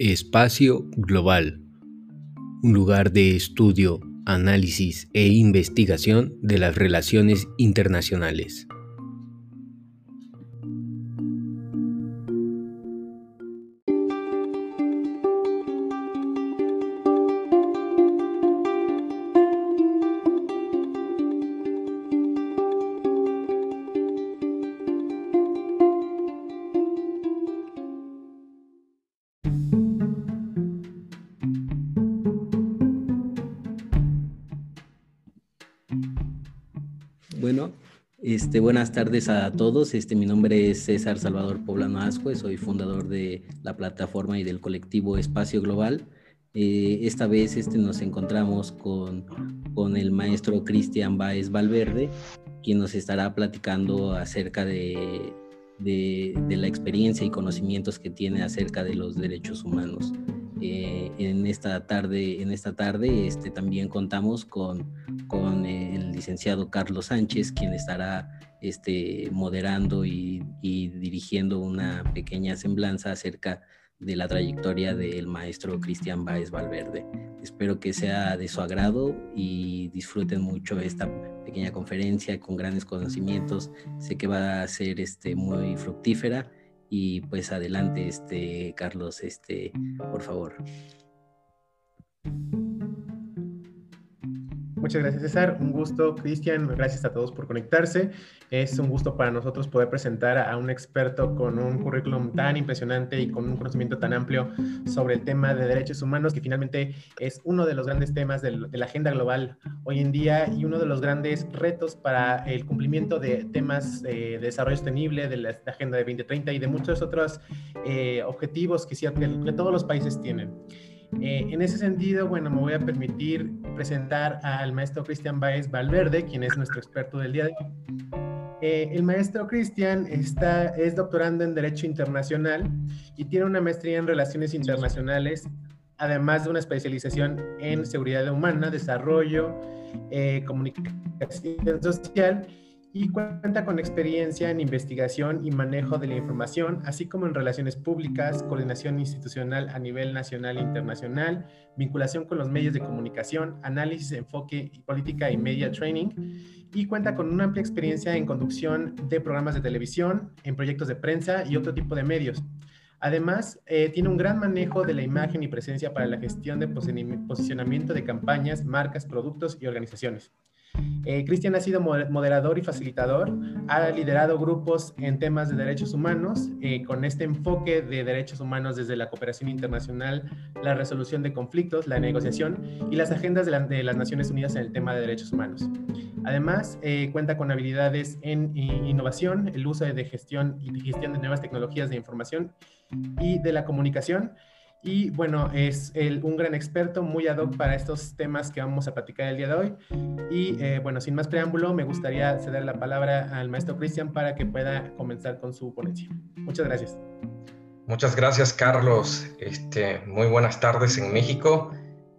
Espacio Global, un lugar de estudio, análisis e investigación de las relaciones internacionales. Este, buenas tardes a todos. Este, mi nombre es César Salvador Poblano Ascue, soy fundador de la plataforma y del colectivo Espacio Global. Eh, esta vez este, nos encontramos con, con el maestro Cristian Baez Valverde, quien nos estará platicando acerca de, de, de la experiencia y conocimientos que tiene acerca de los derechos humanos. Eh, en esta tarde, en esta tarde este, también contamos con, con el licenciado Carlos Sánchez, quien estará este, moderando y, dirigiendo una pequeña semblanza acerca de la trayectoria del maestro Cristian Báez Valverde. Espero que sea de su agrado y disfruten mucho esta pequeña conferencia con grandes conocimientos. Sé que va a ser este, muy fructífera y pues adelante, este, Carlos, este, por favor. Muchas gracias, César. Un gusto, Cristian. Gracias a todos por conectarse. Es un gusto para nosotros poder presentar a un experto con un currículum tan impresionante y con un conocimiento tan amplio sobre el tema de derechos humanos, que finalmente es uno de los grandes temas de la agenda global hoy en día y uno de los grandes retos para el cumplimiento de temas de desarrollo sostenible, de la Agenda de 2030 y de muchos otros eh, objetivos que, que todos los países tienen. Eh, en ese sentido, bueno, me voy a permitir presentar al maestro Cristian Baez Valverde, quien es nuestro experto del día de hoy. Eh, el maestro Cristian es doctorando en Derecho Internacional y tiene una maestría en Relaciones Internacionales, además de una especialización en Seguridad Humana, Desarrollo, eh, Comunicación Social y cuenta con experiencia en investigación y manejo de la información, así como en relaciones públicas, coordinación institucional a nivel nacional e internacional, vinculación con los medios de comunicación, análisis, enfoque, política y media training, y cuenta con una amplia experiencia en conducción de programas de televisión, en proyectos de prensa y otro tipo de medios. Además, eh, tiene un gran manejo de la imagen y presencia para la gestión de posicionamiento de campañas, marcas, productos y organizaciones. Eh, Cristian ha sido moderador y facilitador, ha liderado grupos en temas de derechos humanos, eh, con este enfoque de derechos humanos desde la cooperación internacional, la resolución de conflictos, la negociación y las agendas de, las Naciones Unidas en el tema de derechos humanos. Además, eh, cuenta con habilidades en innovación, el uso de gestión y gestión de nuevas tecnologías de información y de la comunicación, y bueno, es un gran experto, muy ad hoc para estos temas que vamos a platicar el día de hoy. Y eh, bueno, sin más preámbulo, me gustaría ceder la palabra al maestro Cristian para que pueda comenzar con su ponencia. Muchas gracias. Muchas gracias, Carlos. Este, muy buenas tardes en México.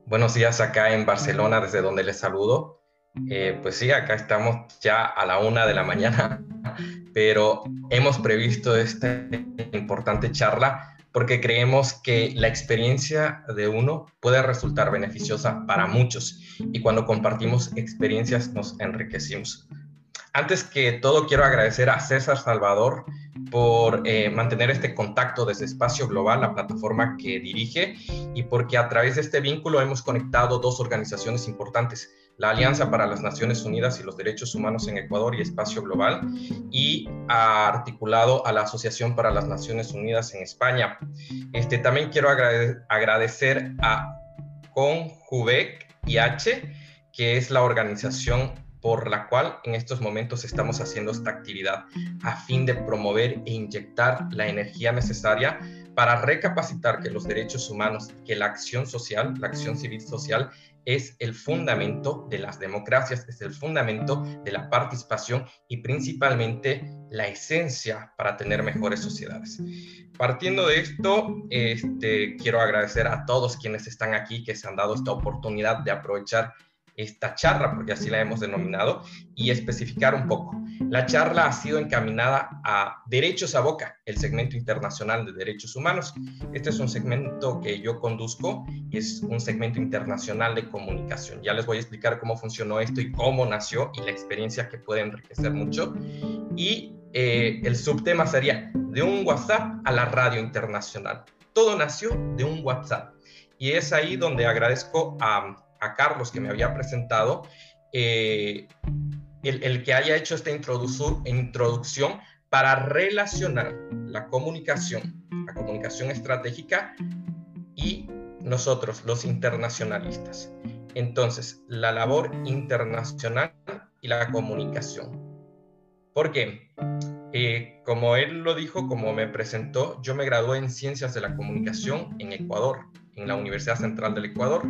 Buenos días acá en Barcelona, desde donde les saludo. Eh, pues sí, acá estamos ya a la una de la mañana, pero hemos previsto esta importante charla porque creemos que la experiencia de uno puede resultar beneficiosa para muchos y cuando compartimos experiencias nos enriquecimos. Antes que todo, quiero agradecer a César Salvador por eh, mantener este contacto desde Espacio Global, la plataforma que dirige, y porque a través de este vínculo hemos conectado dos organizaciones importantes, la Alianza para las Naciones Unidas y los Derechos Humanos en Ecuador y Espacio Global, y ha articulado a la Asociación para las Naciones Unidas en España. Este, también quiero agradecer a Conjubec IH, que es la organización por la cual en estos momentos estamos haciendo esta actividad a fin de promover e inyectar la energía necesaria para recapacitar que los derechos humanos, que la acción social, la acción civil social es el fundamento de las democracias, es el fundamento de la participación y principalmente la esencia para tener mejores sociedades. Partiendo de esto, este, quiero agradecer a todos quienes están aquí, que se han dado esta oportunidad de aprovechar esta charla, porque así la hemos denominado, y especificar un poco. La charla ha sido encaminada a Derechos a Boca, el segmento internacional de derechos humanos. Este es un segmento que yo conduzco y es un segmento internacional de comunicación. Ya les voy a explicar cómo funcionó esto y cómo nació y la experiencia que puede enriquecer mucho. Y eh, el subtema sería de un WhatsApp a la radio internacional. Todo nació de un WhatsApp. Y es ahí donde agradezco a, a Carlos que me había presentado eh, el, que haya hecho esta introducción para relacionar la comunicación, la comunicación estratégica y nosotros, los internacionalistas. Entonces, la labor internacional y la comunicación. ¿Por qué? Eh, como él lo dijo, como me presentó, yo me gradué en Ciencias de la Comunicación en Ecuador, en la Universidad Central del Ecuador,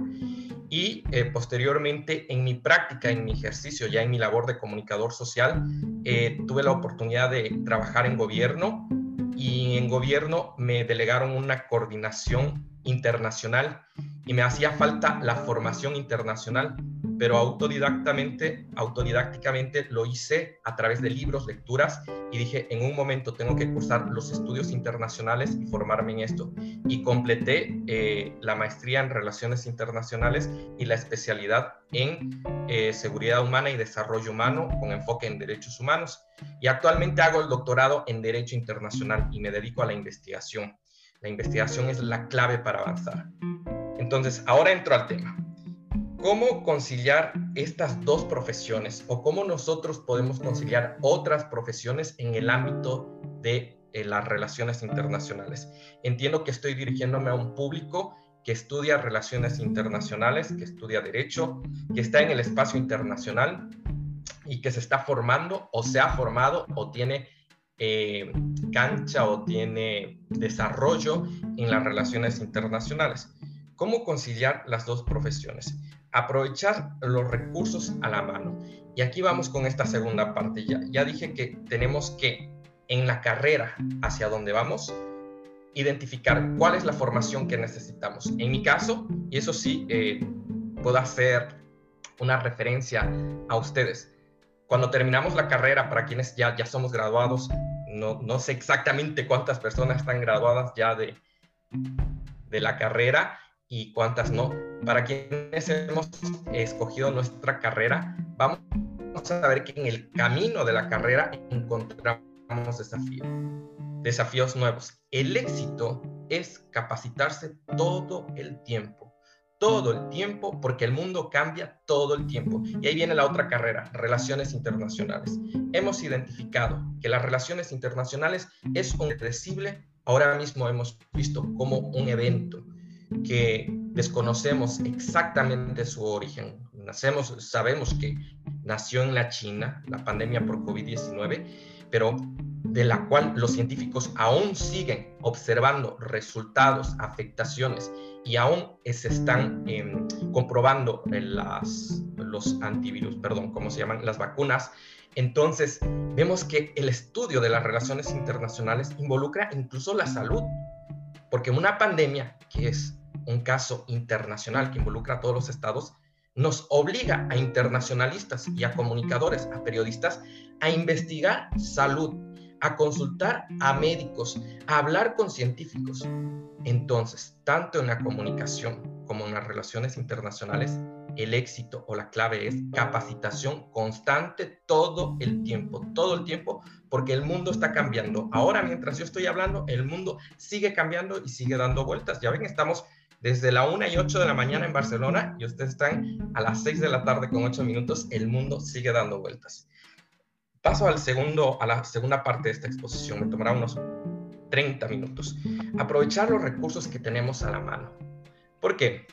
y eh, posteriormente en mi práctica, en mi ejercicio, ya en mi labor de comunicador social, eh, tuve la oportunidad de trabajar en gobierno y en gobierno me delegaron una coordinación internacional y me hacía falta la formación internacional pero autodidactamente, autodidácticamente lo hice a través de libros, lecturas y dije, en un momento tengo que cursar los estudios internacionales y formarme en esto. Y completé eh, la maestría en relaciones internacionales y la especialidad en eh, seguridad humana y desarrollo humano con enfoque en derechos humanos. Y actualmente hago el doctorado en derecho internacional y me dedico a la investigación. La investigación es la clave para avanzar. Entonces, ahora entro al tema. ¿Cómo conciliar estas dos profesiones o cómo nosotros podemos conciliar otras profesiones en el ámbito de eh, las relaciones internacionales? Entiendo que estoy dirigiéndome a un público que estudia relaciones internacionales, que estudia derecho, que está en el espacio internacional y que se está formando o se ha formado o tiene eh, cancha o tiene desarrollo en las relaciones internacionales. ¿Cómo conciliar las dos profesiones? Aprovechar los recursos a la mano. Y aquí vamos con esta segunda parte. Ya, ya dije que tenemos que, en la carrera hacia donde vamos, identificar cuál es la formación que necesitamos. En mi caso, y eso sí, eh, puedo hacer una referencia a ustedes. Cuando terminamos la carrera, para quienes ya, ya somos graduados, no, no sé exactamente cuántas personas están graduadas ya de, de la carrera, y cuántas no. Para quienes hemos escogido nuestra carrera, vamos a ver que en el camino de la carrera encontramos desafíos, desafíos nuevos. El éxito es capacitarse todo el tiempo, todo el tiempo, porque el mundo cambia todo el tiempo. Y ahí viene la otra carrera, relaciones internacionales. Hemos identificado que las relaciones internacionales es un predecible, ahora mismo hemos visto como un evento que desconocemos exactamente su origen. Sabemos que nació en la China, la pandemia por COVID-19, pero de la cual los científicos aún siguen observando resultados, afectaciones y aún se están em, comprobando las, los antivirus, perdón, ¿cómo se llaman? Las vacunas. Entonces, vemos que el estudio de las relaciones internacionales involucra incluso la salud, porque una pandemia, que es un caso internacional que involucra a todos los estados, nos obliga a internacionalistas y a comunicadores, a periodistas, a investigar salud, a consultar a médicos, a hablar con científicos. Entonces, tanto en la comunicación como en las relaciones internacionales, el éxito o la clave es capacitación constante todo el tiempo, todo el tiempo, porque el mundo está cambiando. Ahora, mientras yo estoy hablando, el mundo sigue cambiando y sigue dando vueltas. Ya ven, estamos desde la 1 y 8 de la mañana en Barcelona y ustedes están a las 6 de la tarde con 8 minutos, el mundo sigue dando vueltas. Paso al segundo, a la segunda parte de esta exposición, me tomará unos 30 minutos. Aprovechar los recursos que tenemos a la mano. ¿Por qué?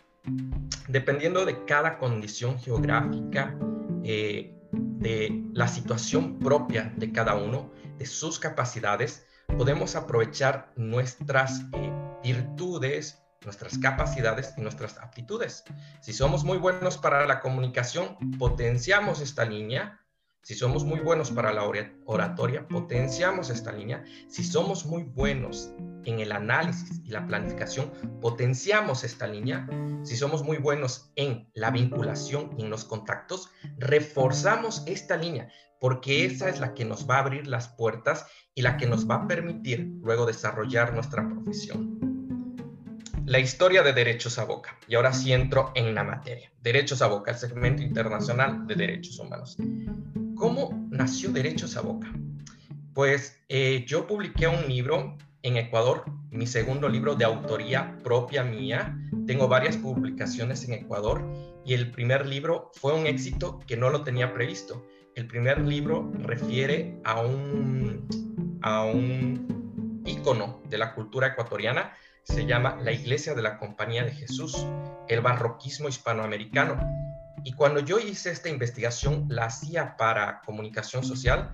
Dependiendo de cada condición geográfica, eh, de la situación propia de cada uno, de sus capacidades, podemos aprovechar nuestras eh, virtudes, nuestras capacidades y nuestras aptitudes. Si somos muy buenos para la comunicación, potenciamos esta línea. Si somos muy buenos para la oratoria, potenciamos esta línea. Si somos muy buenos en el análisis y la planificación, potenciamos esta línea. Si somos muy buenos en la vinculación y en los contactos, reforzamos esta línea, porque esa es la que nos va a abrir las puertas y la que nos va a permitir luego desarrollar nuestra profesión. La historia de Derechos a Boca. Y ahora sí entro en la materia. Derechos a Boca, el segmento internacional de derechos humanos. ¿Cómo nació Derechos a Boca? Pues eh, yo publiqué un libro en Ecuador, mi segundo libro de autoría propia mía. Tengo varias publicaciones en Ecuador y el primer libro fue un éxito que no lo tenía previsto. El primer libro refiere a un, a un ícono de la cultura ecuatoriana, se llama La Iglesia de la Compañía de Jesús, el barroquismo hispanoamericano y cuando yo hice esta investigación, la hacía para comunicación social.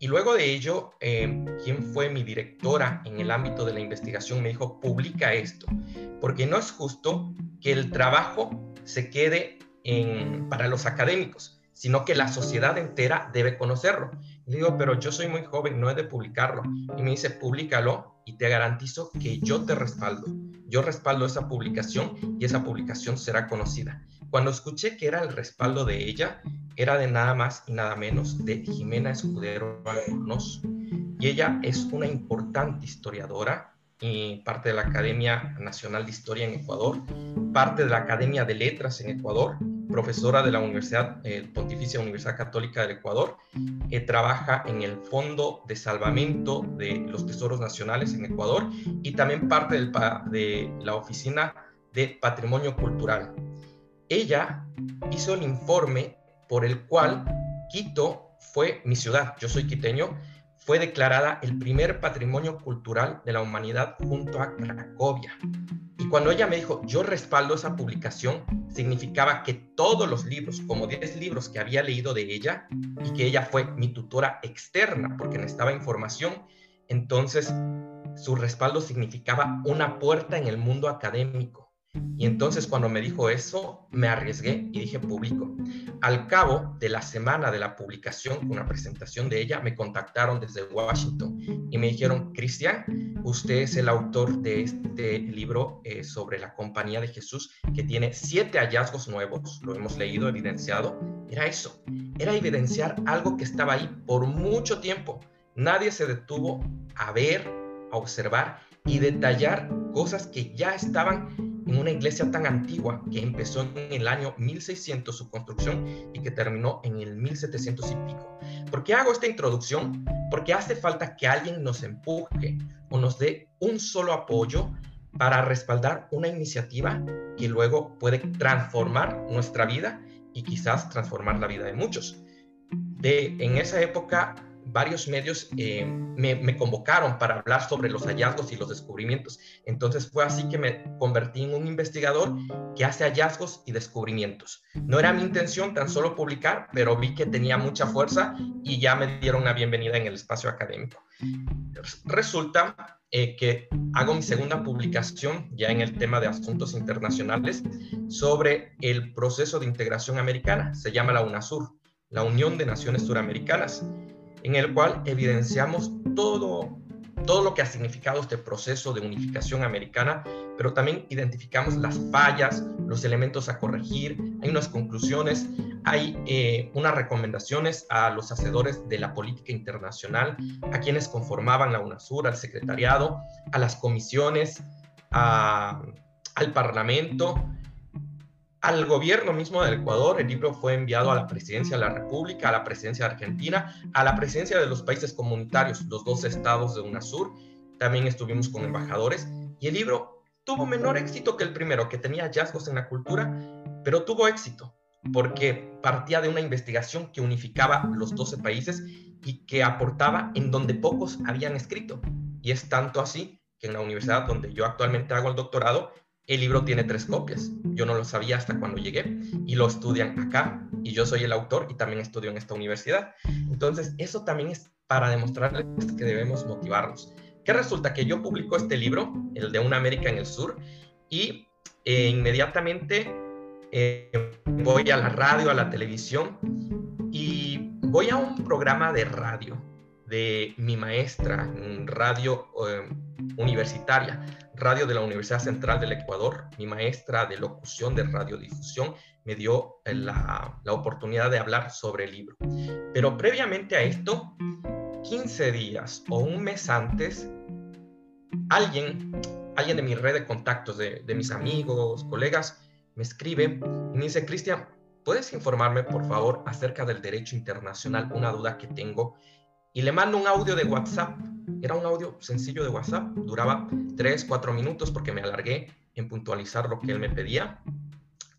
Y luego de ello, eh, quien fue mi directora en el ámbito de la investigación me dijo, publica esto, porque no es justo que el trabajo se quede en, para los académicos, sino que la sociedad entera debe conocerlo. Le digo, pero yo soy muy joven, no he de publicarlo. Y me dice, públicalo y te garantizo que yo te respaldo. Yo respaldo esa publicación y esa publicación será conocida. Cuando escuché que era el respaldo de ella, era de nada más y nada menos de Jimena Escudero Albornoz. Y ella es una importante historiadora y parte de la Academia Nacional de Historia en Ecuador, parte de la Academia de Letras en Ecuador, profesora de la Universidad eh, Pontificia Universidad Católica del Ecuador, que trabaja en el Fondo de Salvamento de los Tesoros Nacionales en Ecuador y también parte de la Oficina de Patrimonio Cultural. Ella hizo el informe por el cual Quito fue mi ciudad, yo soy quiteño, fue declarada el primer patrimonio cultural de la humanidad junto a Cracovia. Y cuando ella me dijo, yo respaldo esa publicación, significaba que todos los libros, como 10 libros que había leído de ella, y que ella fue mi tutora externa porque necesitaba información, entonces su respaldo significaba una puerta en el mundo académico y entonces cuando me dijo eso, me arriesgué y dije público. Al cabo de la semana de la publicación, una presentación de ella, me contactaron desde Washington y me dijeron, Cristian, usted es el autor de este libro eh, sobre la compañía de Jesús que tiene siete hallazgos nuevos, lo hemos leído, evidenciado. Era eso, era evidenciar algo que estaba ahí por mucho tiempo. Nadie se detuvo a ver, a observar y detallar cosas que ya estaban en una iglesia tan antigua que empezó en el año 1600 su construcción y que terminó en el 1700 y pico. ¿Por qué hago esta introducción? Porque hace falta que alguien nos empuje o nos dé un solo apoyo para respaldar una iniciativa que luego puede transformar nuestra vida y quizás transformar la vida de muchos. De, en esa época varios medios eh, me, convocaron para hablar sobre los hallazgos y los descubrimientos. Entonces fue así que me convertí en un investigador que hace hallazgos y descubrimientos. No era mi intención tan solo publicar, pero vi que tenía mucha fuerza y ya me dieron una bienvenida en el espacio académico. Resulta eh, que hago mi segunda publicación ya en el tema de asuntos internacionales sobre el proceso de integración americana. Se llama la UNASUR, la Unión de Naciones Suramericanas en el cual evidenciamos todo, todo lo que ha significado este proceso de unificación americana, pero también identificamos las fallas, los elementos a corregir, hay unas conclusiones, hay eh, unas recomendaciones a los hacedores de la política internacional, a quienes conformaban la UNASUR, al secretariado, a las comisiones, al Parlamento, al gobierno mismo del Ecuador. El libro fue enviado a la presidencia de la República, a la presidencia de Argentina, a la presidencia de los países comunitarios, los dos estados de UNASUR. También estuvimos con embajadores y el libro tuvo menor éxito que el primero, que tenía hallazgos en la cultura, pero tuvo éxito porque partía de una investigación que unificaba los 12 países y que aportaba en donde pocos habían escrito. Y es tanto así que en la universidad donde yo actualmente hago el doctorado, el libro tiene tres copias. Yo no lo sabía hasta cuando llegué y lo estudian acá y yo soy el autor y también estudio en esta universidad. Entonces, eso también es para demostrarles que debemos motivarnos. ¿Qué resulta? Que yo publico este libro, el de Una América en el Sur, y eh, inmediatamente eh, voy a la radio, a la televisión y voy a un programa de radio de mi maestra radio eh, universitaria, radio de la Universidad Central del Ecuador, mi maestra de locución de radiodifusión, me dio eh, la, oportunidad de hablar sobre el libro. Pero previamente a esto, 15 días o un mes antes, alguien, alguien de mi red de contactos, de, de mis amigos, colegas, me escribe y me dice, Cristian, ¿puedes informarme por favor acerca del derecho internacional? Una duda que tengo y le mando un audio de WhatsApp. Era un audio sencillo de WhatsApp, duraba 3, 4 minutos porque me alargué en puntualizar lo que él me pedía.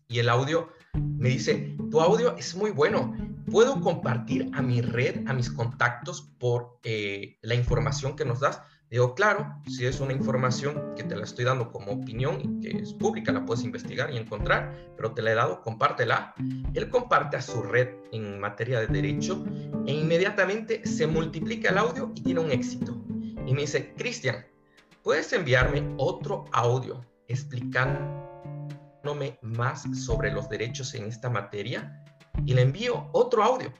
Y el audio me dice, tu audio es muy bueno, puedo compartir a mi red, a mis contactos por eh, la información que nos das. Digo, claro, si es una información que te la estoy dando como opinión y que es pública, la puedes investigar y encontrar, pero te la he dado, compártela. Él comparte a su red en materia de derecho e inmediatamente se multiplica el audio y tiene un éxito. Y me dice, Cristian, ¿puedes enviarme otro audio explicándome más sobre los derechos en esta materia? Y le envío otro audio.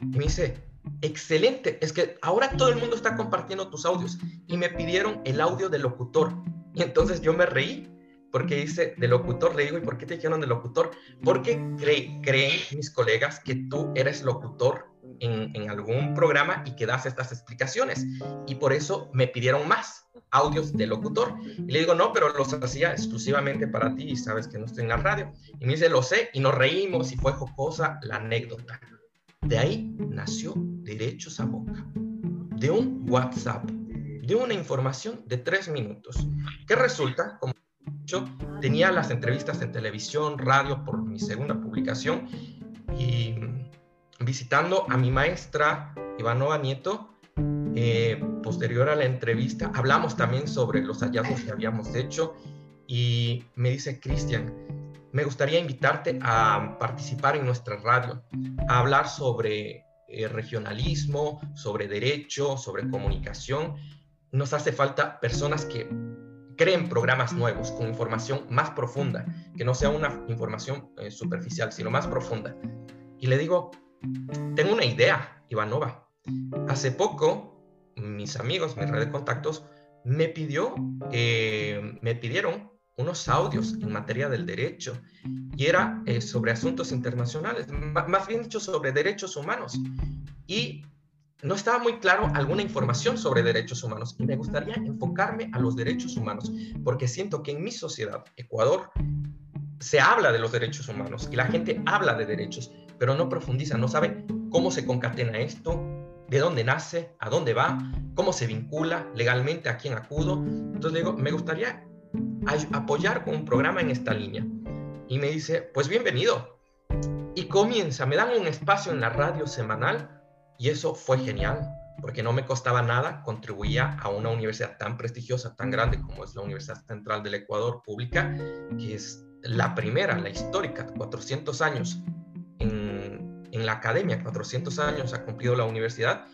Y me dice, excelente, es que ahora todo el mundo está compartiendo tus audios y me pidieron el audio del locutor. Y entonces yo me reí porque dice de locutor, le digo, ¿y por qué te dijeron de locutor? Porque creen mis colegas que tú eres locutor en, en, algún programa y que das estas explicaciones. Y por eso me pidieron más audios de locutor. Y le digo, no, pero los hacía exclusivamente para ti y sabes que no estoy en la radio. Y me dice, lo sé, y nos reímos y fue jocosa la anécdota. De ahí nació Derechos a Boca, de un WhatsApp, de una información de tres minutos, que resulta, como dicho, tenía las entrevistas en televisión, radio por mi segunda publicación y visitando a mi maestra Ivanova Nieto, eh, posterior a la entrevista, hablamos también sobre los hallazgos que habíamos hecho y me dice, Cristian, me gustaría invitarte a participar en nuestra radio, a hablar sobre eh, regionalismo, sobre derecho, sobre comunicación. Nos hace falta personas que creen programas nuevos con información más profunda, que no sea una información eh, superficial, sino más profunda. Y le digo, tengo una idea, Ivanova. Hace poco, mis amigos, mi red de contactos, me pidió, eh, me pidieron unos audios en materia del derecho y era eh, sobre asuntos internacionales, más bien dicho sobre derechos humanos. Y no estaba muy claro alguna información sobre derechos humanos y me gustaría enfocarme a los derechos humanos porque siento que en mi sociedad, Ecuador, se habla de los derechos humanos y la gente habla de derechos, pero no profundiza, no sabe cómo se concatena esto, de dónde nace, a dónde va, cómo se vincula legalmente, a quién acudo. Entonces digo, me gustaría apoyar con un programa en esta línea. Y me dice, pues bienvenido. Y comienza, me dan un espacio en la radio semanal y eso fue genial, porque no me costaba nada, contribuía a una universidad tan prestigiosa, tan grande como es la Universidad Central del Ecuador Pública, que es la primera, la histórica, 400 años en, en la academia, 400 años ha cumplido la universidad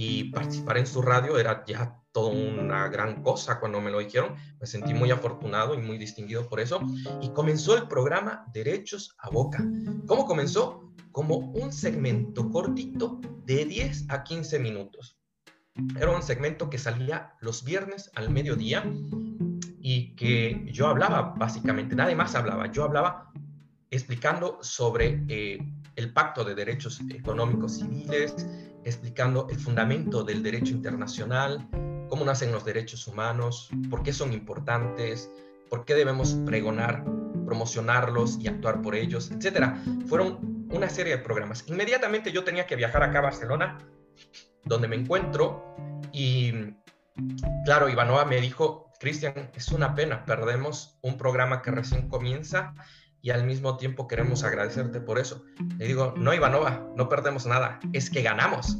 y participar en su radio era ya toda una gran cosa cuando me lo dijeron. Me sentí muy afortunado y muy distinguido por eso. Y comenzó el programa Derechos a Boca. ¿Cómo comenzó? Como un segmento cortito de 10 a 15 minutos. Era un segmento que salía los viernes al mediodía y que yo hablaba básicamente, nadie más hablaba, yo hablaba explicando sobre eh, el Pacto de Derechos Económicos Civiles, explicando el fundamento del derecho internacional, cómo nacen los derechos humanos, por qué son importantes, por qué debemos pregonar, promocionarlos y actuar por ellos, etcétera. Fueron una serie de programas. Inmediatamente yo tenía que viajar acá a Barcelona, donde me encuentro, y claro, Ivanova me dijo, Cristian, es una pena, perdemos un programa que recién comienza y al mismo tiempo queremos agradecerte por eso. Le digo, no, Ivanova, no perdemos nada, es que ganamos.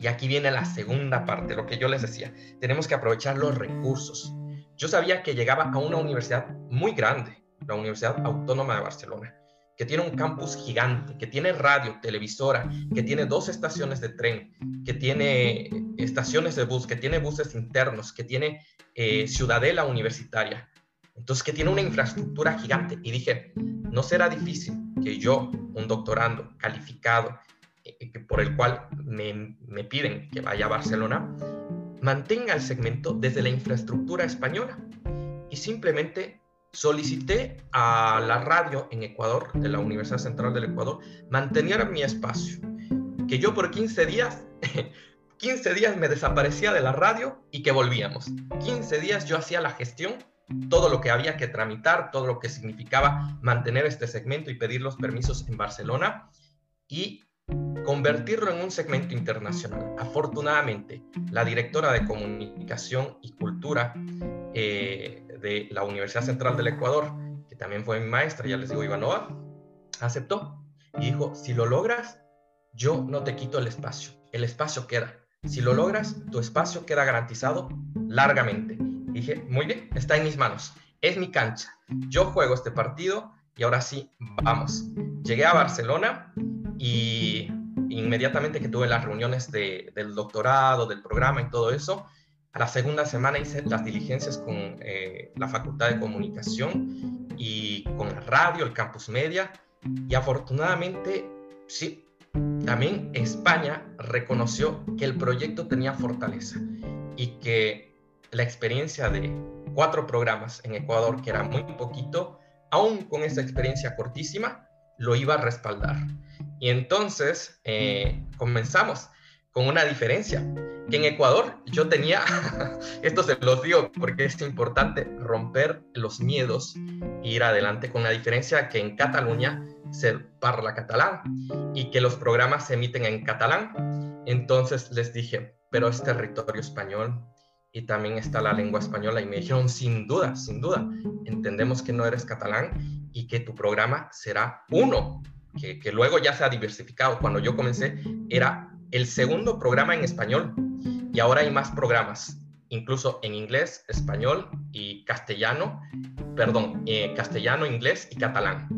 Y aquí viene la segunda parte, lo que yo les decía. Tenemos que aprovechar los recursos. Yo sabía que llegaba a una universidad muy grande, la Universidad Autónoma de Barcelona, que tiene un campus gigante, que tiene radio, televisora, que tiene dos estaciones de tren, que tiene estaciones de bus, que tiene buses internos, que tiene eh, ciudadela universitaria. Entonces, que tiene una infraestructura gigante. Y dije, no será difícil que yo, un doctorando calificado, por el cual me, me piden que vaya a Barcelona, mantenga el segmento desde la infraestructura española y simplemente solicité a la radio en Ecuador, de la Universidad Central del Ecuador, mantener mi espacio, que yo por 15 días, 15 días me desaparecía de la radio y que volvíamos. 15 días yo hacía la gestión, todo lo que había que tramitar, todo lo que significaba mantener este segmento y pedir los permisos en Barcelona y convertirlo en un segmento internacional. Afortunadamente, la directora de Comunicación y Cultura eh, de la Universidad Central del Ecuador, que también fue mi maestra, ya les digo Ivanova, aceptó y dijo, si lo logras, yo no te quito el espacio, el espacio queda. Si lo logras, tu espacio queda garantizado largamente. Dije, muy bien, está en mis manos, es mi cancha, yo juego este partido y ahora sí, vamos. Llegué a Barcelona y inmediatamente que tuve las reuniones del doctorado, del programa y todo eso, a la segunda semana hice las diligencias con eh, la Facultad de Comunicación y con la radio, el Campus Media, y afortunadamente, sí, también España reconoció que el proyecto tenía fortaleza y que la experiencia de cuatro programas en Ecuador, que era muy poquito, aún con esa experiencia cortísima, lo iba a respaldar. Y entonces eh, comenzamos con una diferencia, que en Ecuador yo tenía, esto se los digo porque es importante romper los miedos e ir adelante con la diferencia que en Cataluña se parla catalán y que los programas se emiten en catalán. Entonces les dije, pero es territorio español y también está la lengua española y me dijeron, sin duda, sin duda, entendemos que no eres catalán y que tu programa será uno, que, luego ya se ha diversificado. Cuando yo comencé era el segundo programa en español y ahora hay más programas, incluso en inglés, español y castellano, perdón, eh, castellano, inglés y catalán.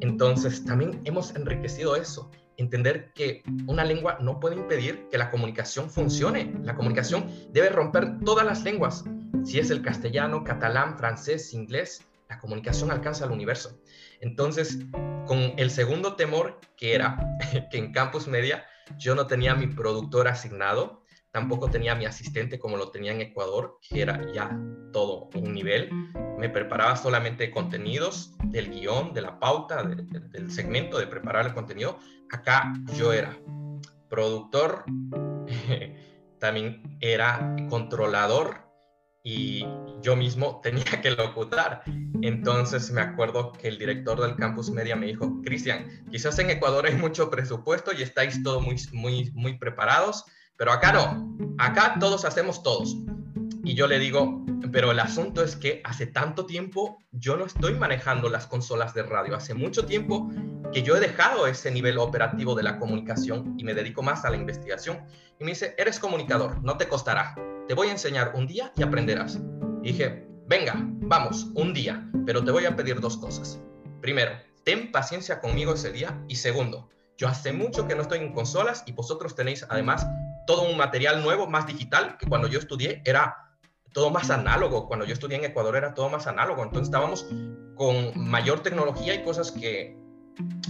Entonces también hemos enriquecido eso, entender que una lengua no puede impedir que la comunicación funcione. La comunicación debe romper todas las lenguas. Si es el castellano, catalán, francés, inglés, la comunicación alcanza el universo. Entonces, con el segundo temor que era que en Campus Media yo no tenía mi productor asignado, tampoco tenía mi asistente como lo tenía en Ecuador, que era ya todo un nivel. Me preparaba solamente contenidos, del guion, de la pauta, del segmento, de preparar el contenido. Acá yo era productor, también era controlador y yo mismo tenía que locutar. Entonces me acuerdo que el director del campus media me dijo, Cristian, quizás en Ecuador hay mucho presupuesto y estáis todos muy, muy, muy preparados, pero acá no, acá todos hacemos todos. Y yo le digo, pero el asunto es que hace tanto tiempo yo no estoy manejando las consolas de radio, hace mucho tiempo que yo he dejado ese nivel operativo de la comunicación y me dedico más a la investigación. Y me dice, eres comunicador, no te costará te voy a enseñar un día y aprenderás. dije, venga, vamos, un día, pero te voy a pedir dos cosas. Primero, ten paciencia conmigo ese día y segundo, yo hace mucho que no estoy en consolas y vosotros tenéis además todo un material nuevo, más digital, que cuando yo estudié era todo más análogo. Cuando yo estudié en Ecuador era todo más análogo. Entonces estábamos con mayor tecnología y cosas que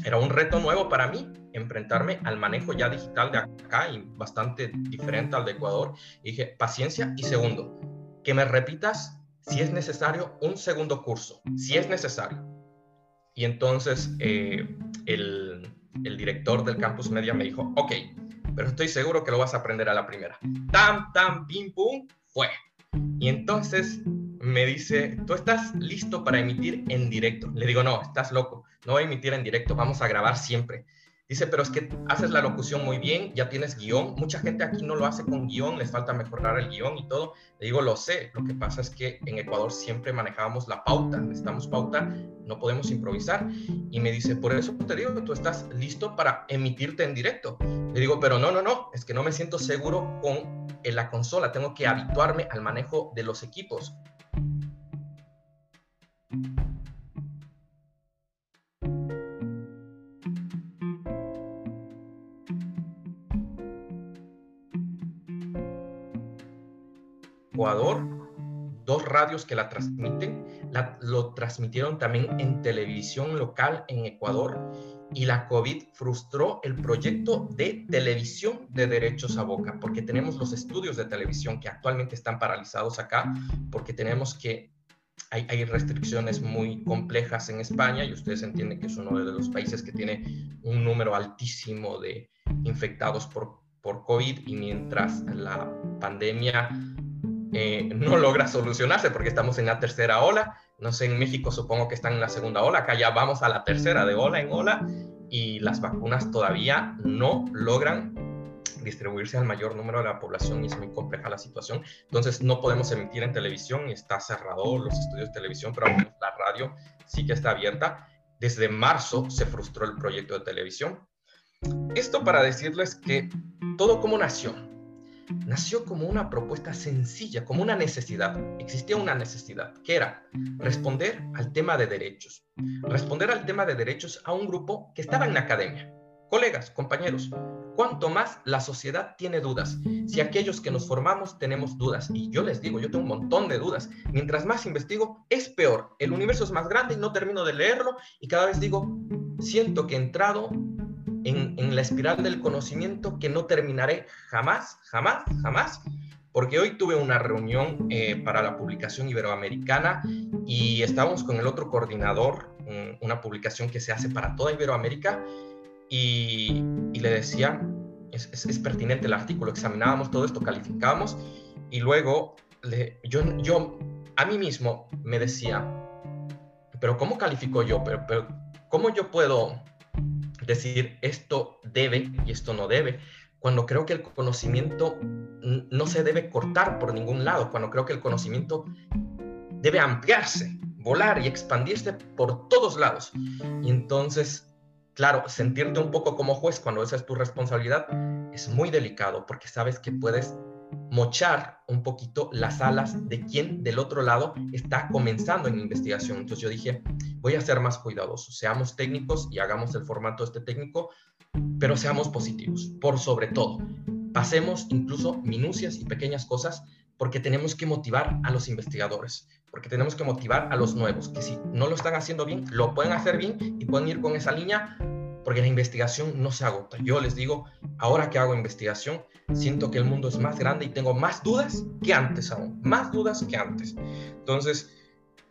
era un reto nuevo para mí enfrentarme al manejo ya digital de acá y bastante diferente al de Ecuador. dije, paciencia y segundo, que me repitas si es necesario un segundo curso, si es necesario. Y entonces eh, el, el director del campus media me dijo, ok, pero estoy seguro que lo vas a aprender a la primera. Tam, tam, pim, pum, fue. Y entonces me dice, ¿tú estás listo para emitir en directo? Le digo, no, estás loco, no voy a emitir en directo, vamos a grabar siempre. Dice, pero es que haces la locución muy bien, ya tienes guion. Mucha gente aquí no lo hace con guion, les falta mejorar el guion y todo. Le digo, lo sé. Lo que pasa es que en Ecuador siempre manejábamos la pauta, necesitamos pauta, no podemos improvisar. Y me dice, por eso te digo que tú estás listo para emitirte en directo. Le digo, pero no, no, no, es que no me siento seguro con la consola, tengo que habituarme al manejo de los equipos. Ecuador, dos radios que la transmiten, lo transmitieron también en televisión local en Ecuador y la COVID frustró el proyecto de televisión de derechos a boca, porque tenemos los estudios de televisión que actualmente están paralizados acá, porque tenemos que, hay, hay restricciones muy complejas en España y ustedes entienden que es uno de los países que tiene un número altísimo de infectados por, por COVID y mientras la pandemia eh, no logra solucionarse porque estamos en la tercera ola. No sé, en México supongo que están en la segunda ola, acá ya vamos a la tercera de ola en ola y las vacunas todavía no logran distribuirse al mayor número de la población y es muy compleja la situación. Entonces no podemos emitir en televisión, está cerrado los estudios de televisión, pero la radio sí que está abierta. Desde marzo se frustró el proyecto de televisión. Esto para decirles que todo como nació, nació como una propuesta sencilla, como una necesidad. Existía una necesidad, que era responder al tema de derechos. Responder al tema de derechos a un grupo que estaba en la academia. Colegas, compañeros, cuanto más la sociedad tiene dudas, si aquellos que nos formamos tenemos dudas, y yo les digo, yo tengo un montón de dudas, mientras más investigo, es peor. El universo es más grande y no termino de leerlo, y cada vez digo, siento que he entrado en, la espiral del conocimiento que no terminaré jamás, jamás, jamás, porque hoy tuve una reunión eh, para la publicación iberoamericana y estábamos con el otro coordinador, una publicación que se hace para toda Iberoamérica, y, le decía, es, es, pertinente el artículo, examinábamos todo esto, calificábamos, y luego le, yo, yo a mí mismo me decía, pero ¿cómo califico yo? Pero, pero ¿Cómo yo puedo decir esto debe y esto no debe, cuando creo que el conocimiento no se debe cortar por ningún lado, cuando creo que el conocimiento debe ampliarse, volar y expandirse por todos lados. Y entonces, claro, sentirte un poco como juez cuando esa es tu responsabilidad es muy delicado porque sabes que puedes mochar un poquito las alas de quien del otro lado está comenzando en investigación. Entonces yo dije, voy a ser más cuidadoso, seamos técnicos y hagamos el formato este técnico, pero seamos positivos, por sobre todo. Pasemos incluso minucias y pequeñas cosas porque tenemos que motivar a los investigadores, porque tenemos que motivar a los nuevos, que si no lo están haciendo bien, lo pueden hacer bien y pueden ir con esa línea porque la investigación no se agota. Yo les digo, ahora que hago investigación, siento que el mundo es más grande y tengo más dudas que antes aún, más dudas que antes. Entonces,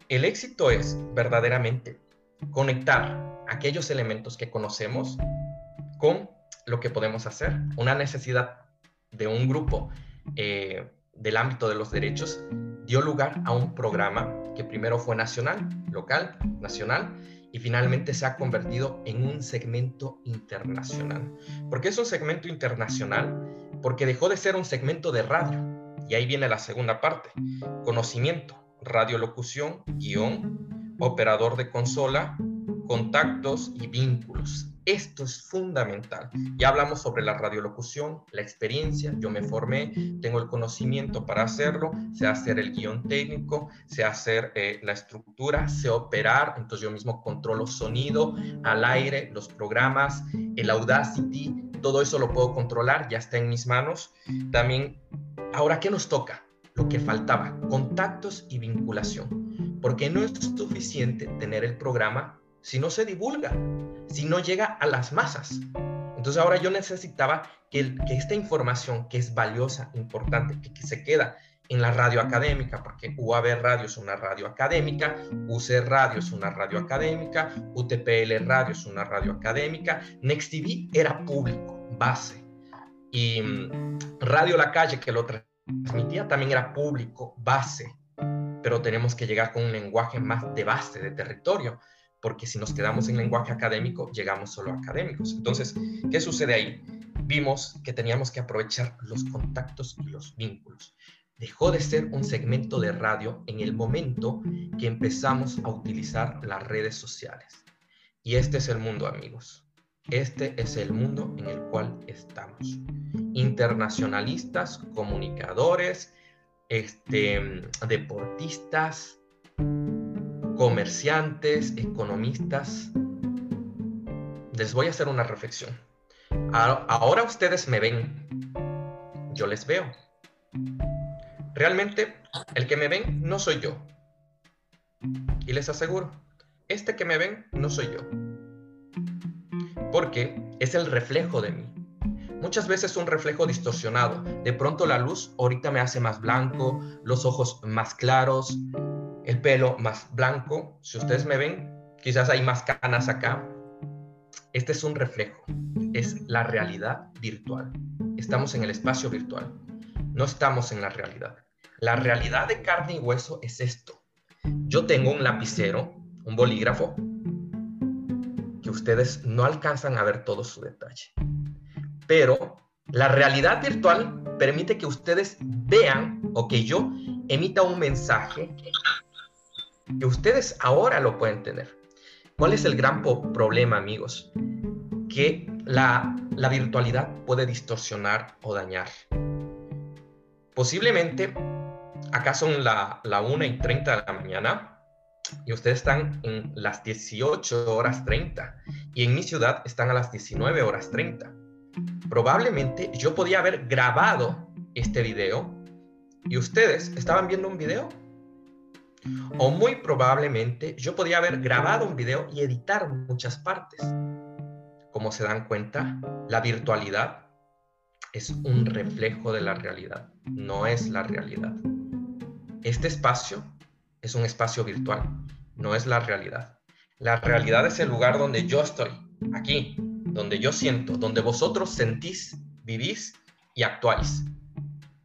el éxito es verdaderamente conectar aquellos elementos que conocemos con lo que podemos hacer. Una necesidad de un grupo eh, del ámbito de los derechos dio lugar a un programa que primero fue nacional, local, nacional, y finalmente se ha convertido en un segmento internacional. ¿Por qué es un segmento internacional? Porque dejó de ser un segmento de radio. Y ahí viene la segunda parte. Conocimiento, radiolocución, guion, operador de consola, contactos y vínculos. Esto es fundamental. Ya hablamos sobre la radiolocución, la experiencia, yo me formé, tengo el conocimiento para hacerlo, sé hacer el guion técnico, sé hacer eh, la estructura, sé operar, entonces yo mismo controlo sonido, al aire, los programas, el Audacity, todo eso lo puedo controlar, ya está en mis manos. También, ahora, ¿qué nos toca? Lo que faltaba, contactos y vinculación, porque no es suficiente tener el programa si no se divulga, si no llega a las masas. Entonces ahora yo necesitaba que, esta información que es valiosa, importante, que, se queda en la radio académica, porque UAB Radio es una radio académica, UC Radio es una radio académica, UTPL Radio es una radio académica, Next TV era público, base. Y mm, Radio La Calle, que lo transmitía, también era público, base. Pero tenemos que llegar con un lenguaje más de base, de territorio porque si nos quedamos en lenguaje académico, llegamos solo a académicos. Entonces, ¿qué sucede ahí? Vimos que teníamos que aprovechar los contactos y los vínculos. Dejó de ser un segmento de radio en el momento que empezamos a utilizar las redes sociales. Y este es el mundo, amigos. Este es el mundo en el cual estamos. Internacionalistas, comunicadores, este, deportistas, comerciantes, economistas, les voy a hacer una reflexión. Ahora ustedes me ven, yo les veo. Realmente, el que me ven no soy yo. Y les aseguro, este que me ven no soy yo. porque es el reflejo de mí. Muchas veces un reflejo distorsionado. De pronto la luz ahorita me hace más blanco, los ojos más claros, el pelo más blanco. Si ustedes me ven, quizás hay más canas acá. Este es un reflejo, es la realidad virtual. Estamos en el espacio virtual, no estamos en la realidad. La realidad de carne y hueso es esto. Yo tengo un lapicero, un bolígrafo, que ustedes no alcanzan a ver todo su detalle. Pero la realidad virtual permite que ustedes vean o que yo emita un mensaje que ustedes ahora lo pueden tener. ¿Cuál es el gran problema, amigos? Que la, virtualidad puede distorsionar o dañar. Posiblemente, acá son la, la 1 y 30 de la mañana y ustedes están en las 18 horas 30 y en mi ciudad están a las 19 horas 30. Probablemente yo podía haber grabado este video y ustedes estaban viendo un video o muy probablemente yo podía haber grabado un video y editar muchas partes. Como se dan cuenta, la virtualidad es un reflejo de la realidad, no es la realidad. Este espacio es un espacio virtual, no es la realidad. La realidad es el lugar donde yo estoy, aquí, donde yo siento, donde vosotros sentís, vivís y actuáis.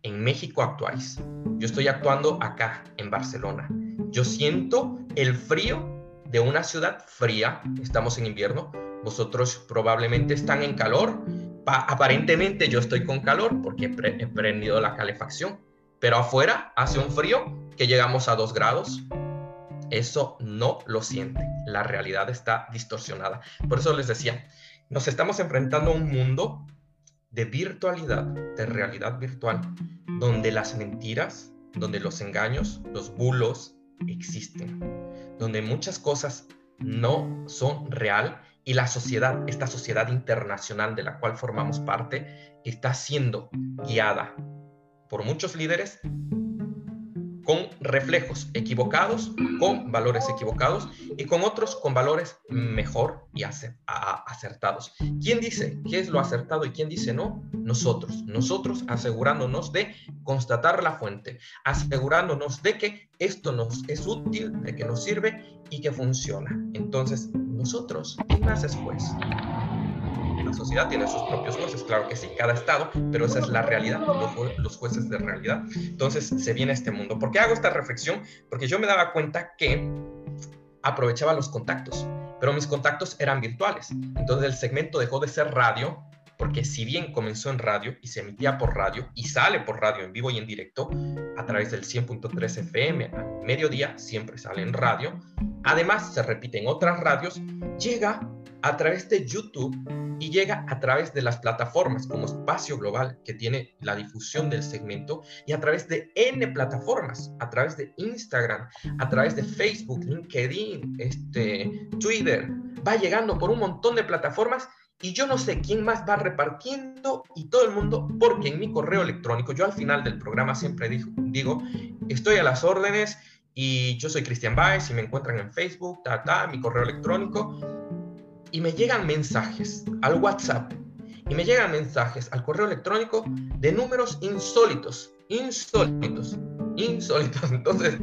En México actuáis. Yo estoy actuando acá, en Barcelona. Yo siento el frío de una ciudad fría, estamos en invierno, vosotros probablemente están en calor, aparentemente yo estoy con calor porque he prendido la calefacción, pero afuera hace un frío que llegamos a 2 grados. Eso no lo siente, la realidad está distorsionada. Por eso les decía, nos estamos enfrentando a un mundo de virtualidad, de realidad virtual, donde las mentiras, donde los engaños, los bulos, existen, donde muchas cosas no son real y la sociedad, esta sociedad internacional de la cual formamos parte, está siendo guiada por muchos líderes reflejos equivocados, con valores equivocados y con otros con valores mejor y acertados. ¿Quién dice qué es lo acertado y quién dice no? Nosotros, nosotros asegurándonos de constatar la fuente, asegurándonos de que esto nos es útil, de que nos sirve y que funciona. Entonces, nosotros, ¿quién más después? La sociedad tiene sus propios jueces, claro que sí, cada estado, pero esa es la realidad, los, jueces de realidad. Entonces se viene este mundo. ¿Por qué hago esta reflexión? Porque yo me daba cuenta que aprovechaba los contactos, pero mis contactos eran virtuales. Entonces el segmento dejó de ser radio, porque si bien comenzó en radio y se emitía por radio y sale por radio en vivo y en directo a través del 100.3 FM a mediodía, siempre sale en radio, además se repite en otras radios, llega a través de YouTube y llega a través de las plataformas como Espacio Global, que tiene la difusión del segmento, y a través de N plataformas, a través de Instagram, a través de Facebook, LinkedIn, este, Twitter, va llegando por un montón de plataformas y yo no sé quién más va repartiendo y todo el mundo, porque en mi correo electrónico, yo al final del programa siempre digo, estoy a las órdenes y yo soy Cristian Baez y me encuentran en Facebook, ta, ta, mi correo electrónico y me llegan mensajes al WhatsApp y me llegan mensajes al correo electrónico de números insólitos, insólitos, insólitos. Entonces,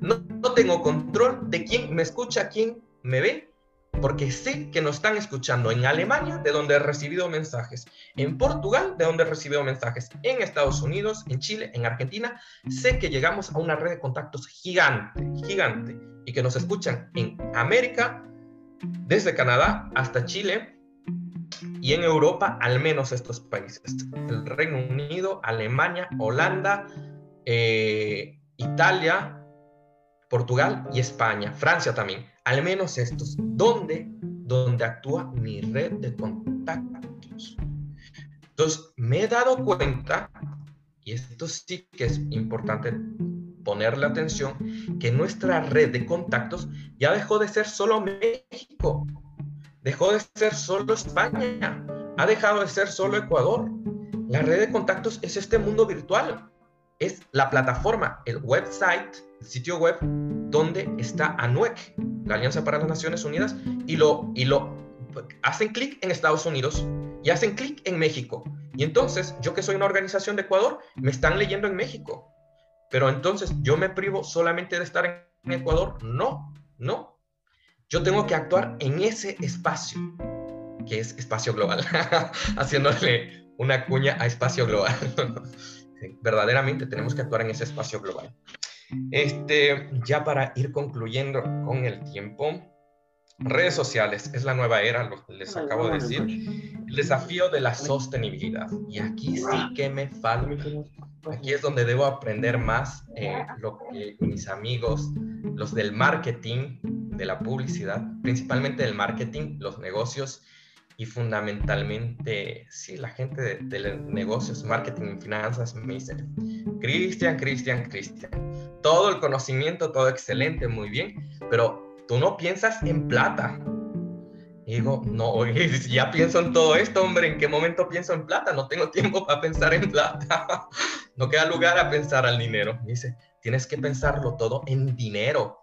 no, no tengo control de quién me escucha, quién me ve, porque sé que nos están escuchando en Alemania, de donde he recibido mensajes, en Portugal, de donde he recibido mensajes, en Estados Unidos, en Chile, en Argentina. Sé que llegamos a una red de contactos gigante, gigante, y que nos escuchan en América, desde Canadá hasta Chile y en Europa al menos estos países. El Reino Unido, Alemania, Holanda, eh, Italia, Portugal y España, Francia también, al menos estos, donde, donde actúa mi red de contactos. Entonces, me he dado cuenta, y esto sí que es importante ponerle atención que nuestra red de contactos ya dejó de ser solo México, dejó de ser solo España, ha dejado de ser solo Ecuador. La red de contactos es este mundo virtual, es la plataforma, el website, el sitio web donde está ANUEC, la Alianza para las Naciones Unidas, y lo, y lo hacen clic en Estados Unidos y hacen clic en México. Y entonces, yo que soy una organización de Ecuador, me están leyendo en México. Pero entonces, ¿yo me privo solamente de estar en Ecuador? No, no. Yo tengo que actuar en ese espacio, que es espacio global, haciéndole una cuña a espacio global. verdaderamente tenemos que actuar en ese espacio global. Este, ya para ir concluyendo con el tiempo, redes sociales es la nueva era, lo les acabo de decir. El desafío de la sostenibilidad. Y aquí sí que me falta. Aquí es donde debo aprender más eh, lo que mis amigos, los del marketing, de la publicidad, principalmente del marketing, los negocios y fundamentalmente, sí, la gente de, de negocios, marketing y finanzas me dice, Cristian, Cristian, Cristian, todo el conocimiento, todo excelente, muy bien, pero tú no piensas en plata. Digo, no, ya pienso en todo esto, hombre, ¿en qué momento pienso en plata? No tengo tiempo para pensar en plata. No queda lugar a pensar al dinero. dice, tienes que pensarlo todo en dinero.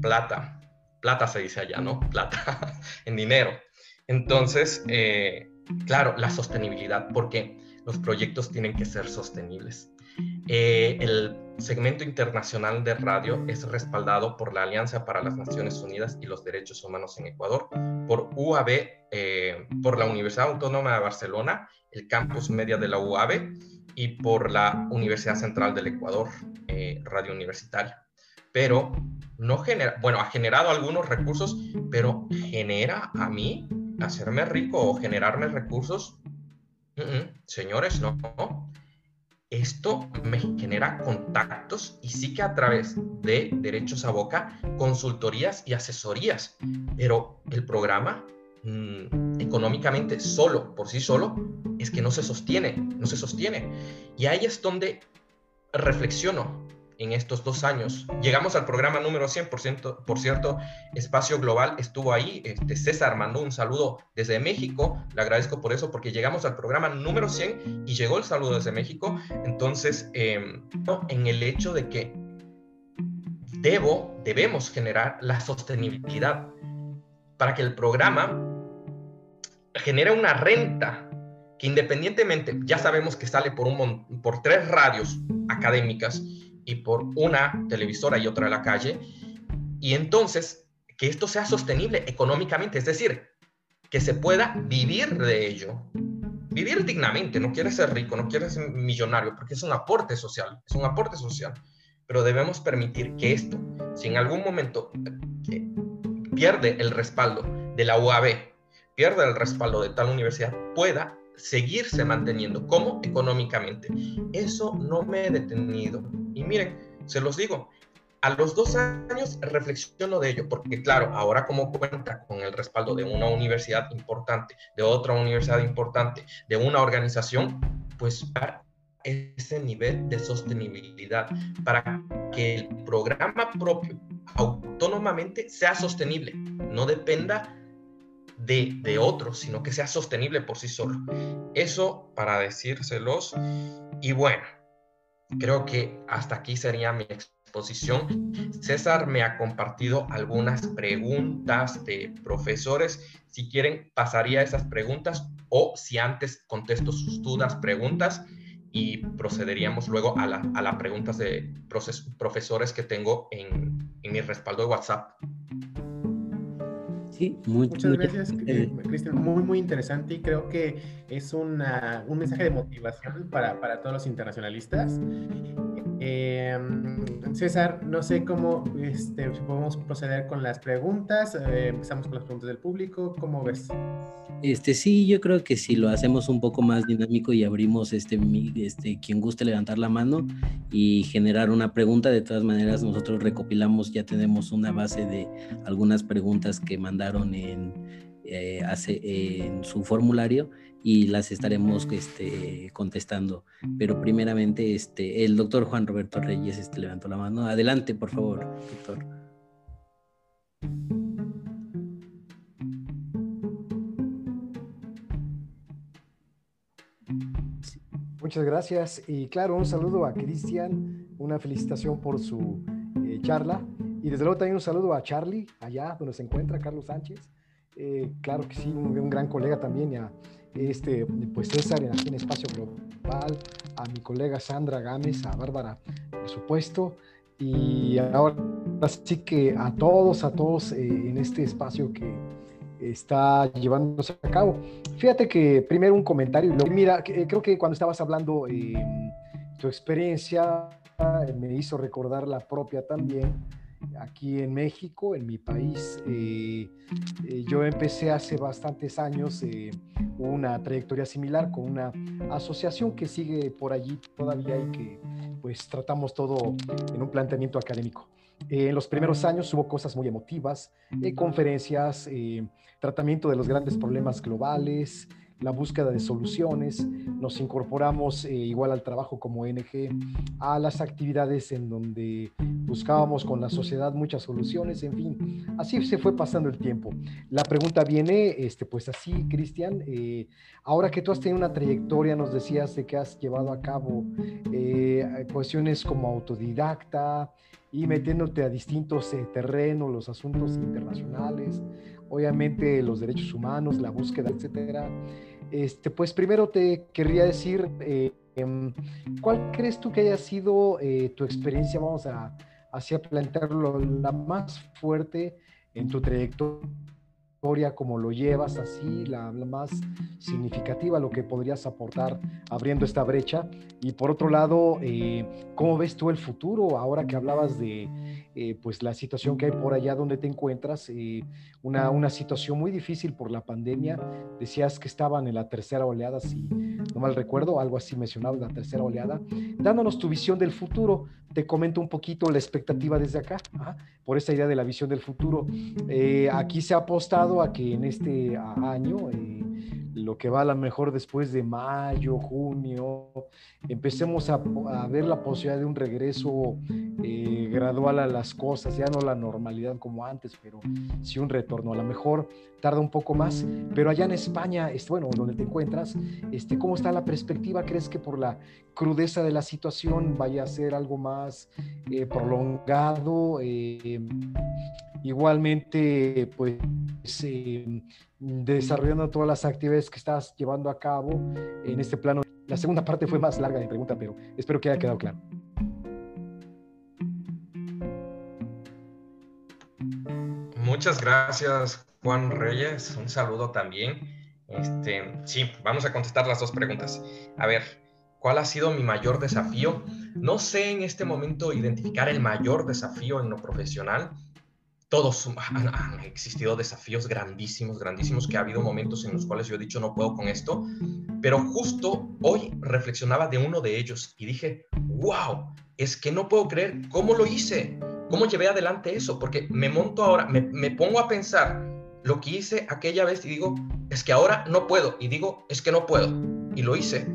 Plata. Plata se dice allá, ¿no? Plata. en dinero. Entonces, eh, claro, la sostenibilidad, porque los proyectos tienen que ser sostenibles. Eh, el segmento internacional de radio es respaldado por la Alianza para las Naciones Unidas y los Derechos Humanos en Ecuador, por UAB, eh, por la Universidad Autónoma de Barcelona, el campus media de la UAB y por la Universidad Central del Ecuador, Radio Universitaria. Pero no genera, bueno, ha generado algunos recursos, pero genera a mí hacerme rico o generarme recursos. señores, no. Esto me genera contactos y sí que a través de derechos a boca, consultorías y asesorías. Pero el programa mm, económicamente solo, por sí solo, es que no se sostiene, no se sostiene. Y ahí es donde reflexiono en estos dos años. Llegamos al programa número 100%, por cierto, Espacio Global estuvo ahí. Este, César mandó un saludo desde México, le agradezco por eso, porque llegamos al programa número 100 y llegó el saludo desde México. Entonces, em, en el hecho de que debo, debemos generar la sostenibilidad para que el programa genere una renta que independientemente, ya sabemos que sale por, un, por tres radios académicas, y por una televisora y otra en la calle. Y entonces, que esto sea sostenible económicamente, es decir, que se pueda vivir de ello. Vivir dignamente, no quieres ser rico, no quieres ser millonario, porque es un aporte social, es un aporte social. Pero debemos permitir que esto, si en algún momento eh, pierde el respaldo de la UAB, pierde el respaldo de tal universidad, pueda seguirse manteniendo como económicamente. Eso no me he detenido. Y miren, se los digo, a los dos años reflexiono de ello, porque claro, ahora como cuenta con el respaldo de una universidad importante, de otra universidad importante, de una organización, pues para ese nivel de sostenibilidad, para que el programa propio autónomamente sea sostenible, no dependa de, de otros, sino que sea sostenible por sí solo. Eso para decírselos. Y bueno, creo que hasta aquí sería mi exposición. César me ha compartido algunas preguntas de profesores. Si quieren, pasaría esas preguntas o si antes contesto sus dudas, preguntas y procederíamos luego a las a preguntas de profesores que tengo en, en mi respaldo de WhatsApp muchas gracias, Cristian. Muy, muy interesante y creo que es un mensaje de motivación para, para todos los internacionalistas. Eh, César, no sé cómo este, podemos proceder con las preguntas. Eh, empezamos con las preguntas del público. ¿Cómo ves? Este sí, yo creo que si lo hacemos un poco más dinámico y abrimos este, este quien guste levantar la mano y generar una pregunta, de todas maneras nosotros recopilamos, ya tenemos una base de algunas preguntas que mandaron en, eh, hace, en su formulario y las estaremos este, contestando. Pero primeramente, este, el doctor Juan Roberto Reyes este, levantó la mano. Adelante, por favor, doctor. Muchas gracias y claro, un saludo a Cristian, una felicitación por su eh, charla y desde luego también un saludo a Charlie, allá donde se encuentra Carlos Sánchez Eh, claro que sí, un, gran colega también, a este, pues César en Espacio Global, a mi colega Sandra Gámez, a Bárbara, por supuesto, y ahora sí que a todos, a todos eh, en este espacio que está llevándose a cabo. Fíjate que primero un comentario, mira, creo que cuando estabas hablando em, tu experiencia me hizo recordar la propia también aquí en México, en mi país. Eh, eh, yo empecé hace bastantes años eh, una trayectoria similar con una asociación que sigue por allí todavía y que pues tratamos todo en un planteamiento académico. en los primeros años hubo cosas muy emotivas, conferencias, tratamiento de los grandes problemas globales, la búsqueda de soluciones, nos incorporamos eh, igual al trabajo como ONG a las actividades en donde buscábamos con la sociedad muchas soluciones, en fin, así se fue pasando el tiempo. La pregunta viene, este, pues así, Cristian, eh, ahora que tú has tenido una trayectoria, nos decías de que has llevado a cabo eh, cuestiones como autodidacta y metiéndote a distintos terrenos, los asuntos internacionales, obviamente los derechos humanos, la búsqueda, etcétera. Este, pues primero te querría decir, eh, em, ¿cuál crees tú que haya sido eh, tu experiencia, vamos a, así plantearlo, la más fuerte en tu trayectoria? Como lo llevas así, la, más significativa, lo que podrías aportar abriendo esta brecha. Y por otro lado, eh, ¿cómo ves tú el futuro ahora que hablabas de eh, pues la situación que hay por allá donde te encuentras? Eh, una, una situación muy difícil por la pandemia. Decías que estaban en la tercera oleada, si no mal recuerdo, algo así mencionabas, la tercera oleada. Dándonos tu visión del futuro, te comento un poquito la expectativa desde acá, por esa idea de la visión del futuro. aquí se ha apostado a que en este año, eh, lo que va a lo mejor después de mayo, junio, empecemos a, ver la posibilidad de un regreso eh, gradual a las cosas, ya no la normalidad como antes, pero sí un retorno. A lo mejor tarda un poco más, pero allá en España, bueno, donde te encuentras, este, ¿cómo está la perspectiva? ¿Crees que por la crudeza de la situación vaya a ser algo más eh, prolongado? Igualmente, pues eh, desarrollando todas las actividades que estás llevando a cabo en este plano. La segunda parte fue más larga de pregunta, pero espero que haya quedado claro. Muchas gracias, Juan Reyes. Un saludo también. Este, sí, vamos a contestar las dos preguntas. A ver, ¿cuál ha sido mi mayor desafío? No sé en este momento identificar el mayor desafío en lo profesional todos han, existido desafíos grandísimos, grandísimos, que ha habido momentos en los cuales yo he dicho no puedo con esto, pero justo hoy reflexionaba de uno de ellos y dije, wow, es que no puedo creer cómo lo hice, cómo llevé adelante eso, porque me monto ahora, me, me pongo a pensar lo que hice aquella vez y digo, es que ahora no puedo, y digo, es que no puedo, y lo hice.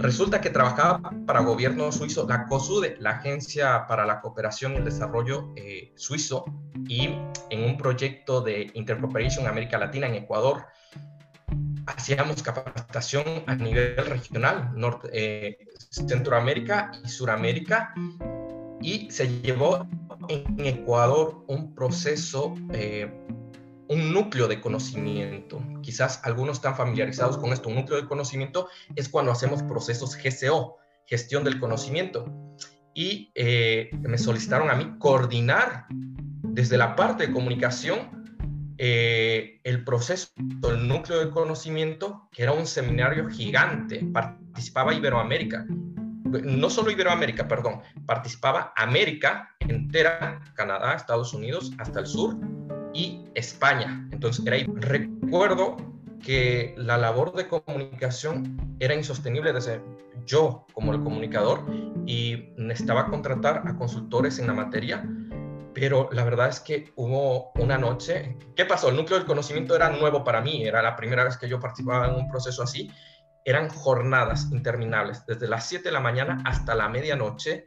Resulta que trabajaba para gobierno suizo, la COSUDE, la Agencia para la Cooperación y el Desarrollo eh, Suizo, y en un proyecto de Intercooperation América Latina en Ecuador, hacíamos capacitación a nivel regional, eh, Centroamérica y Suramérica, y se llevó en Ecuador un proceso eh, un núcleo de conocimiento. Quizás algunos están familiarizados con esto. Núcleo de conocimiento es cuando hacemos procesos GCO, gestión del conocimiento. Y eh, me solicitaron a mí coordinar desde la parte de comunicación eh, el proceso, el núcleo de conocimiento, que era un seminario gigante. Participaba Iberoamérica. No solo Iberoamérica, perdón, participaba América entera, Canadá, Estados Unidos, hasta el sur, y España. Entonces, recuerdo que la labor de comunicación era insostenible desde yo como el comunicador y necesitaba contratar a consultores en la materia, pero la verdad es que hubo una noche, ¿qué pasó? El núcleo del conocimiento era nuevo para mí, era la primera vez que yo participaba en un proceso así, eran jornadas interminables, desde las 7 de la mañana hasta la medianoche,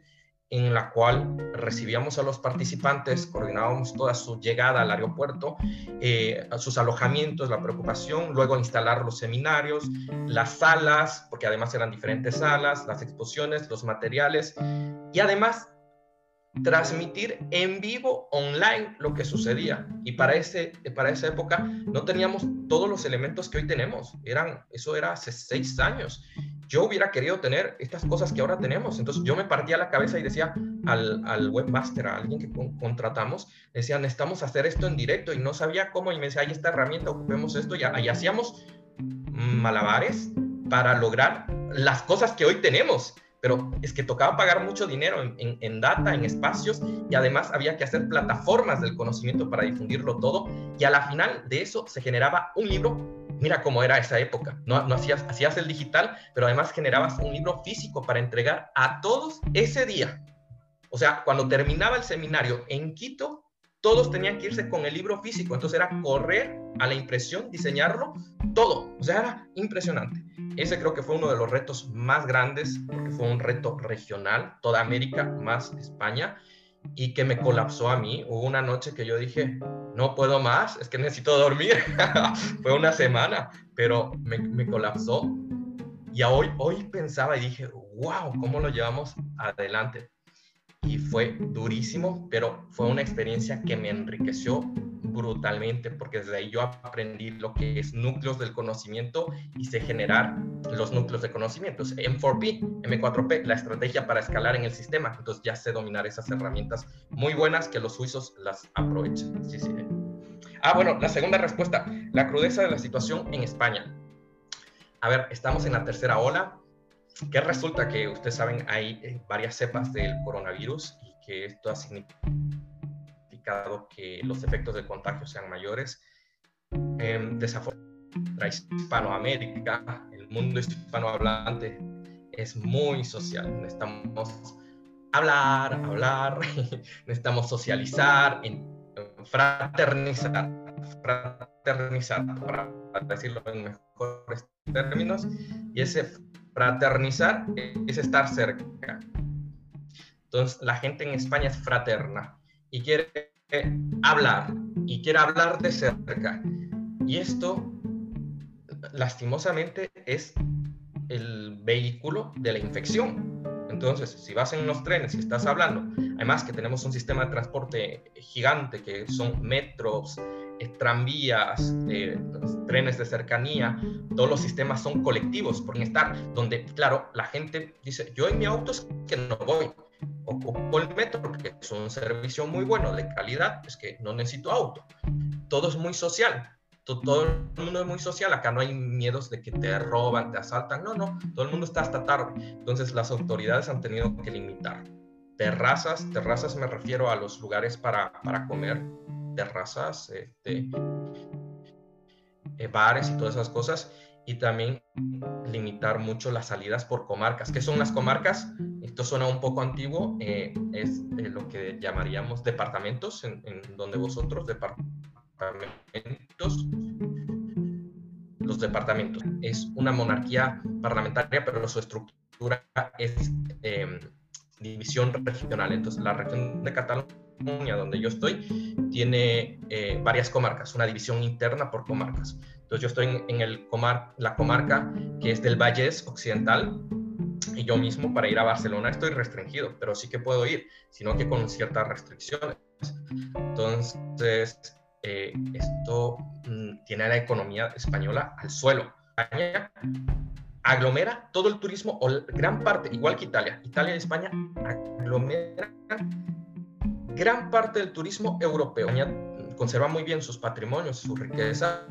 en la cual recibíamos a los participantes, coordinábamos toda su llegada al aeropuerto, eh, sus alojamientos, la preocupación, luego instalar los seminarios, las salas, porque además eran diferentes salas, las exposiciones, los materiales, y además transmitir en vivo online lo que sucedía. Y para, ese, para esa época no teníamos todos los elementos que hoy tenemos. Eran, eso era hace seis años. Yo hubiera querido tener estas cosas que ahora tenemos. Entonces yo me partía la cabeza y decía al, al webmaster, a alguien que contratamos, decía, necesitamos hacer esto en directo y no sabía cómo. Y me decía, hay esta herramienta, ocupemos esto. Y hacíamos malabares para lograr las cosas que hoy tenemos pero es que tocaba pagar mucho dinero en, data, en espacios, y además había que hacer plataformas del conocimiento para difundirlo todo, y a la final de eso se generaba un libro. Mira cómo era esa época, no, no hacías, hacías el digital, pero además generabas un libro físico para entregar a todos ese día. O sea, cuando terminaba el seminario en Quito, todos tenían que irse con el libro físico. Entonces era correr a la impresión, diseñarlo, todo. O sea, era impresionante. Ese creo que fue uno de los retos más grandes, porque fue un reto regional, toda América más España, y que me colapsó a mí. Hubo una noche que yo dije, no puedo más, es que necesito dormir. fue una semana, pero me, colapsó. Y hoy, hoy pensaba y dije, wow, ¿cómo lo llevamos adelante? Y fue durísimo, pero fue una experiencia que me enriqueció brutalmente porque desde ahí yo aprendí lo que es núcleos del conocimiento y sé generar los núcleos de conocimientos. M4P, M4P, la estrategia para escalar en el sistema. Entonces ya sé dominar esas herramientas muy buenas que los suizos las aprovechan. Sí, sí. Ah, bueno, la segunda respuesta, la crudeza de la situación en España. A ver, estamos en la tercera ola, que resulta que ustedes saben hay eh, varias cepas del coronavirus y que esto ha significado que los efectos de contagio sean mayores. Eh, desafortunadamente, Hispanoamérica, el mundo hispanohablante es muy social. Necesitamos hablar, hablar, necesitamos socializar, fraternizar, fraternizar, para decirlo en mejores términos, y ese Fraternizar es estar cerca. Entonces, la gente en España es fraterna y quiere hablar y quiere hablar de cerca. Y esto, lastimosamente, es el vehículo de la infección. Entonces, si vas en los trenes y estás hablando, además que tenemos un sistema de transporte gigante que son metros, tranvías, eh, trenes de cercanía, todos los sistemas son colectivos por estar, donde, claro, la gente dice, yo en mi auto es que no voy, ocupo el metro, porque es un servicio muy bueno, de calidad, es que no necesito auto. Todo es muy social, todo, el mundo es muy social, acá no hay miedos de que te roban, te asaltan, no, no, todo el mundo está hasta tarde. Entonces las autoridades han tenido que limitar. Terrazas, terrazas me refiero a los lugares para, para comer, terrazas, este, eh, bares y todas esas cosas, y también limitar mucho las salidas por comarcas. ¿Qué son las comarcas? Esto suena un poco antiguo, eh, es lo que llamaríamos departamentos, en, donde vosotros, departamentos, los departamentos. Es una monarquía parlamentaria, pero su estructura es em, división regional. Entonces, la región de Cataluña donde yo estoy, tiene eh, varias comarcas, una división interna por comarcas. Entonces yo estoy en, el comar la comarca que es del Valles Occidental y yo mismo para ir a Barcelona estoy restringido, pero sí que puedo ir, sino que con ciertas restricciones. Entonces, eh, esto mm, tiene a la economía española al suelo. España aglomera todo el turismo, o gran parte, igual que Italia, Italia y España aglomera gran parte del turismo europeo. Conserva muy bien sus patrimonios, su riqueza,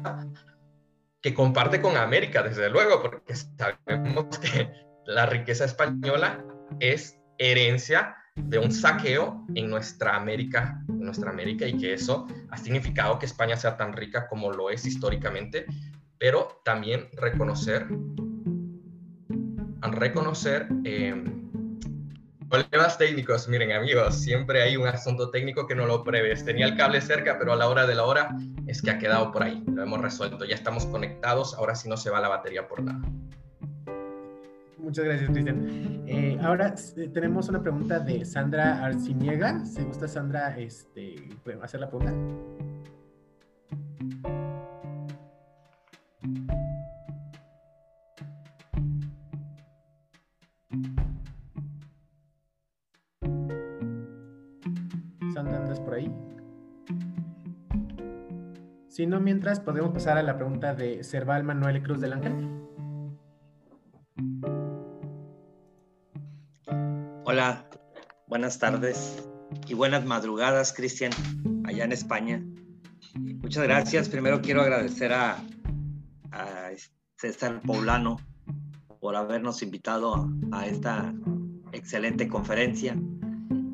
que comparte con América, desde luego, porque sabemos que la riqueza española es herencia de un saqueo en nuestra América, en nuestra América, y que eso ha significado que España sea tan rica como lo es históricamente, pero también reconocer, reconocer eh, Problemas técnicos, miren amigos, siempre hay un asunto técnico que no lo preves. Tenía el cable cerca, pero a la hora de la hora es que ha quedado por ahí. Lo hemos resuelto, ya estamos conectados, ahora sí no se va la batería por nada. Muchas gracias, Cristian. Eh, ahora eh, tenemos una pregunta de Sandra Arciniega. ¿Se gusta, Sandra, este, hacer la pregunta? Sandra, ¿andas por ahí? Si no, mientras podemos pasar a la pregunta de Cerval Manuel Cruz del Ángel. Hola, buenas tardes y buenas madrugadas, Cristian, allá en España. Muchas gracias. Primero quiero agradecer a, a César Poblano por habernos invitado a esta excelente conferencia.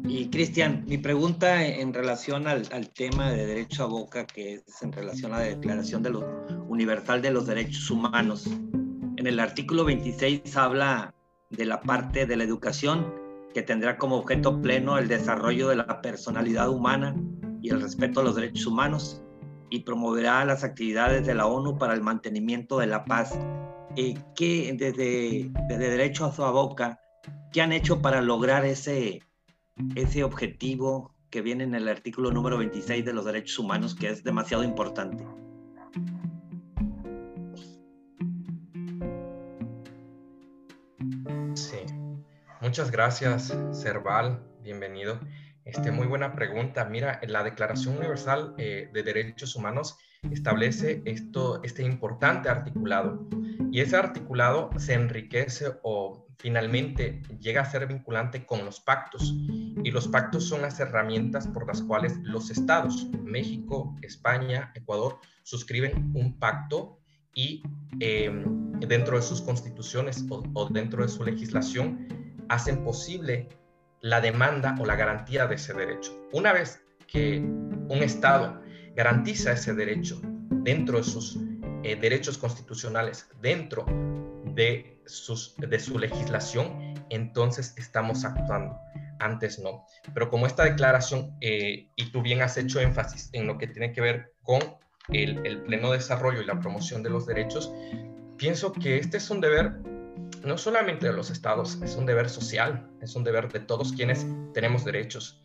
Y Cristian, mi pregunta en relación al, al, tema de derecho a boca, que es en relación a la Declaración de lo, Universal de los Derechos Humanos. En el artículo 26 habla de la parte de la educación que tendrá como objeto pleno el desarrollo de la personalidad humana y el respeto a los derechos humanos y promoverá las actividades de la ONU para el mantenimiento de la paz. Eh, ¿Qué desde, desde Derecho a su Boca, qué han hecho para lograr ese, ese objetivo que viene en el artículo número 26 de los derechos humanos, que es demasiado importante? Sí, muchas gracias, Cerval, bienvenido. Este, muy buena pregunta. Mira, la Declaración Universal eh, de Derechos Humanos establece esto, este importante articulado. Y ese articulado se enriquece o finalmente llega a ser vinculante con los pactos. Y los pactos son las herramientas por las cuales los estados, México, España, Ecuador, suscriben un pacto y em, dentro de sus constituciones o, dentro de su legislación hacen posible la demanda o la garantía de ese derecho. Una vez que un Estado garantiza ese derecho dentro de sus eh, derechos constitucionales, dentro de, sus, de su legislación, entonces estamos actuando. Antes no. Pero como esta declaración, eh, y tú bien has hecho énfasis en lo que tiene que ver con el, pleno desarrollo y la promoción de los derechos, pienso que este es un deber no solamente de los estados, es un deber social, es un deber de todos quienes tenemos derechos.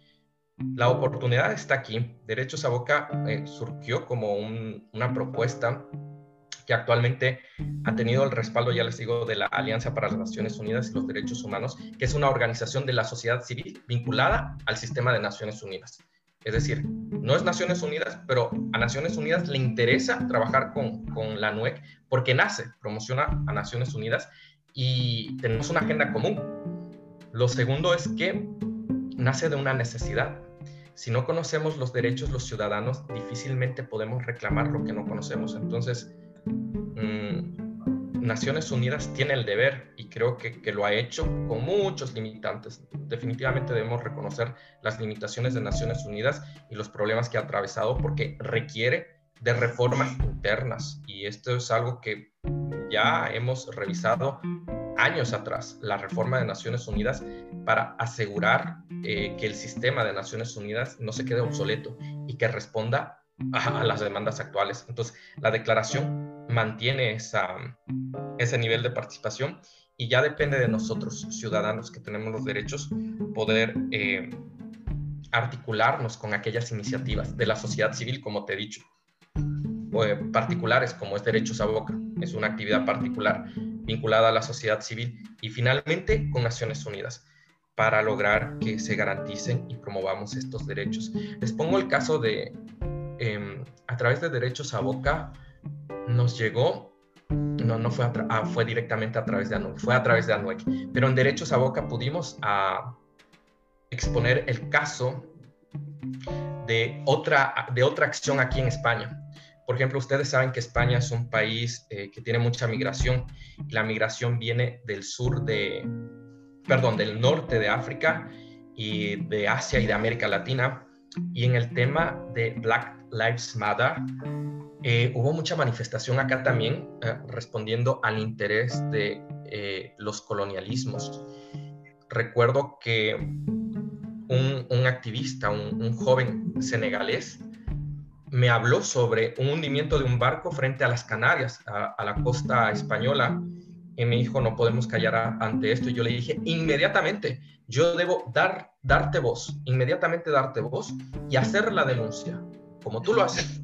La oportunidad está aquí. Derechos a Boca eh, surgió como una propuesta que actualmente ha tenido el respaldo, ya les digo, de la Alianza para las Naciones Unidas y los Derechos Humanos, que es una organización de la sociedad civil vinculada al sistema de Naciones Unidas. Es decir, no es Naciones Unidas, pero a Naciones Unidas le interesa trabajar con, con la NUEC porque nace, promociona a Naciones Unidas y tenemos una agenda común. Lo segundo es que nace de una necesidad. Si no conocemos los derechos los ciudadanos, difícilmente podemos reclamar lo que no conocemos. Entonces, mm, Naciones Unidas tiene el deber, y creo que, lo ha hecho con muchos limitantes. Definitivamente debemos reconocer las limitaciones de Naciones Unidas y los problemas que ha atravesado porque requiere de reformas internas. Y esto es algo que ya hemos revisado años atrás, la reforma de Naciones Unidas, para asegurar eh, que el sistema de Naciones Unidas no se quede obsoleto y que responda a, las demandas actuales. Entonces, la declaración mantiene esa, ese nivel de participación y ya depende de nosotros, ciudadanos que tenemos los derechos, poder eh, articularnos con aquellas iniciativas de la sociedad civil, como te he dicho, eh, particulares, como es derechos a boca, es una actividad particular vinculada a la sociedad civil y finalmente con Naciones Unidas para lograr que se garanticen y promovamos estos derechos. Les pongo el caso de, em, a través de derechos a boca, nos llegó, no, no fue, ah, fue directamente a través de ANUEC, fue a través de ANUEC, pero en derechos a boca pudimos ah, exponer el caso de otra, de otra acción aquí en España. Por ejemplo, ustedes saben que España es un país eh, que tiene mucha migración. La migración viene del sur de, perdón, del norte de África y de Asia y de América Latina. Y en el tema de Black Lives Matter, eh, hubo mucha manifestación acá también eh, respondiendo al interés de los colonialismos. Recuerdo que un, activista, un joven senegalés, me habló sobre un hundimiento de un barco frente a las Canarias, a, la costa española, y me dijo, no podemos callar ante esto. Y yo le dije, inmediatamente, yo debo dar, darte voz, inmediatamente darte voz y hacer la denuncia, como tú lo haces,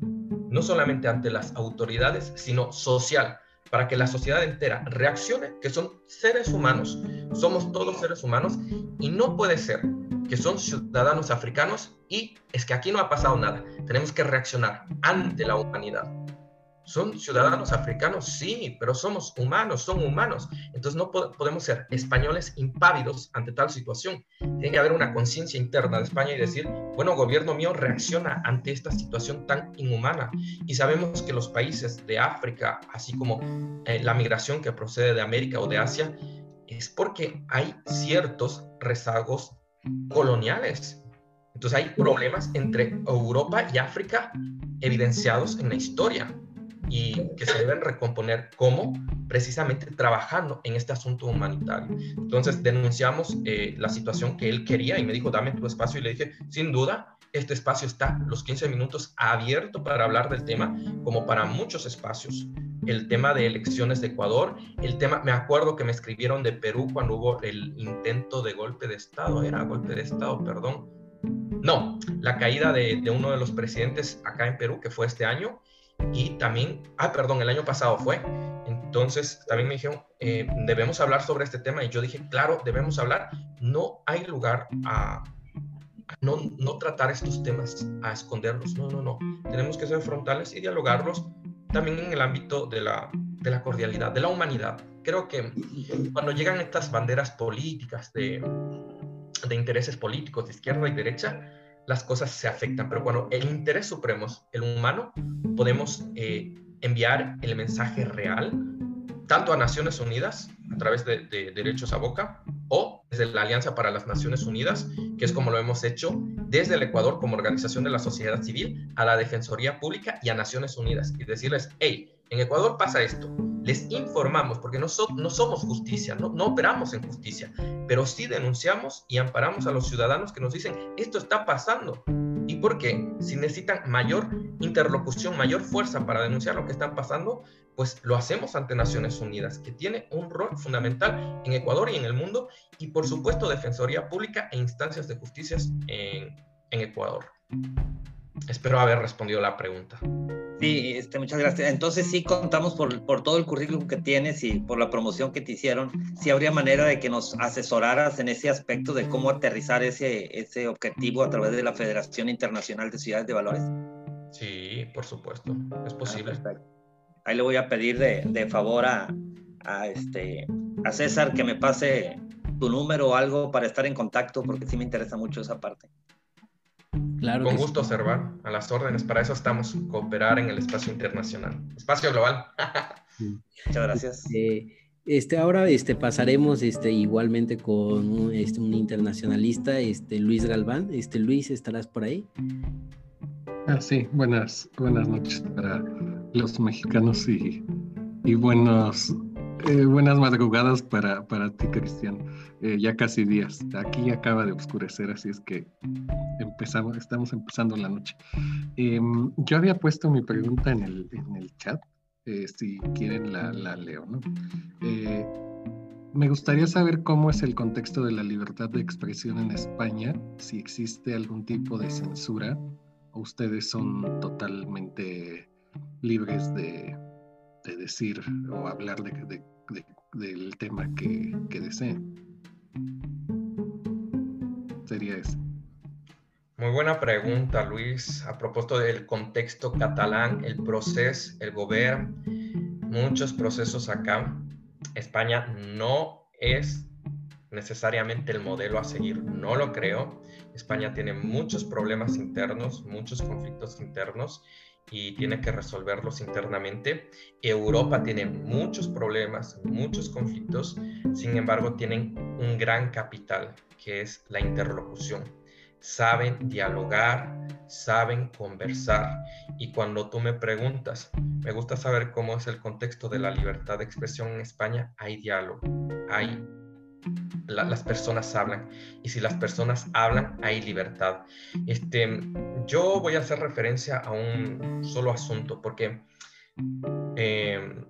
no solamente ante las autoridades, sino social, para que la sociedad entera reaccione, que son seres humanos, somos todos seres humanos, y no puede ser que son ciudadanos africanos y es que aquí no ha pasado nada. Tenemos que reaccionar ante la humanidad. ¿Son ciudadanos africanos? Sí, pero somos humanos, son humanos. Entonces no podemos ser españoles impávidos ante tal situación. Tiene que haber una conciencia interna de España y decir, bueno, gobierno mío reacciona ante esta situación tan inhumana. Y sabemos que los países de África, así como eh, la migración que procede de América o de Asia, es porque hay ciertos rezagos coloniales. Entonces hay problemas entre Europa y África evidenciados en la historia y que se deben recomponer como precisamente trabajando en este asunto humanitario. Entonces denunciamos eh, la situación que él quería y me dijo, dame tu espacio y le dije, sin duda, este espacio está los 15 minutos abierto para hablar del tema, como para muchos espacios. El tema de elecciones de Ecuador, el tema, me acuerdo que me escribieron de Perú cuando hubo el intento de golpe de Estado, era golpe de Estado, perdón. No, la caída de uno de los presidentes acá en Perú, que fue este año, y también, ah, perdón, el año pasado fue. Entonces también me dijeron, eh, debemos hablar sobre este tema. Y yo dije, claro, debemos hablar. No hay lugar a, no, no tratar estos temas, a esconderlos. No, no, no. Tenemos que ser frontales y dialogarlos también en el ámbito de la, de la cordialidad, de la humanidad. Creo que cuando llegan estas banderas políticas de, de intereses políticos de izquierda y derecha, las cosas se afectan, pero cuando el interés supremo es el humano, podemos eh, enviar el mensaje real tanto a Naciones Unidas a través de, Derechos a Boca o desde la Alianza para las Naciones Unidas, que es como lo hemos hecho desde el Ecuador como organización de la sociedad civil a la Defensoría Pública y a Naciones Unidas y decirles, hey, en Ecuador pasa esto, les informamos, porque no, no somos justicia, no, operamos en justicia, pero sí denunciamos y amparamos a los ciudadanos que nos dicen, esto está pasando. ¿Y por qué? Si necesitan mayor interlocución, mayor fuerza para denunciar lo que está pasando, pues lo hacemos ante Naciones Unidas, que tiene un rol fundamental en Ecuador y en el mundo, y por supuesto Defensoría Pública e instancias de justicia en, en Ecuador. Espero haber respondido la pregunta. Sí, este, muchas gracias. Entonces sí contamos por, por, todo el currículum que tienes y por la promoción que te hicieron. Sí habría manera de que nos asesoraras en ese aspecto de cómo aterrizar ese, ese objetivo a través de la Federación Internacional de Ciudades de Valores. Sí, por supuesto, es posible. Ah, Ahí le voy a pedir de, de favor a, a, este, a César que me pase tu número o algo para estar en contacto porque sí me interesa mucho esa parte. Con gusto, observar a las órdenes. Para eso estamos, cooperar en el espacio internacional, espacio global. Muchas gracias. Este, este, ahora este, pasaremos este, igualmente con un, este, un internacionalista, este, Luis Galván. Este, Luis, ¿estarás por ahí? Ah, sí, buenas, buenas noches para los mexicanos y, y buenos eh, buenas madrugadas para, para ti, Cristian. Eh, ya casi días. Aquí acaba de oscurecer, así es que empezamos, estamos empezando la noche. Em, yo había puesto mi pregunta en el, en el chat. Eh, si quieren, la, la leo, ¿no? me gustaría saber cómo es el contexto de la libertad de expresión en España, si existe algún tipo de censura o ustedes son totalmente libres de, de decir o hablar de, del tema que, que deseen. Sería eso. Muy buena pregunta, Luis. A propósito del contexto catalán, el proceso, el gobierno, muchos procesos acá. España no es necesariamente el modelo a seguir, no lo creo. España tiene muchos problemas internos, muchos conflictos internos y tiene que resolverlos internamente. Europa tiene muchos problemas, muchos conflictos, sin embargo tienen un gran capital que es la interlocución. Saben dialogar, saben conversar. Y cuando tú me preguntas, me gusta saber cómo es el contexto de la libertad de expresión en España, hay diálogo, hay las personas hablan y si las personas hablan hay libertad. Este, yo voy a hacer referencia a un solo asunto porque em,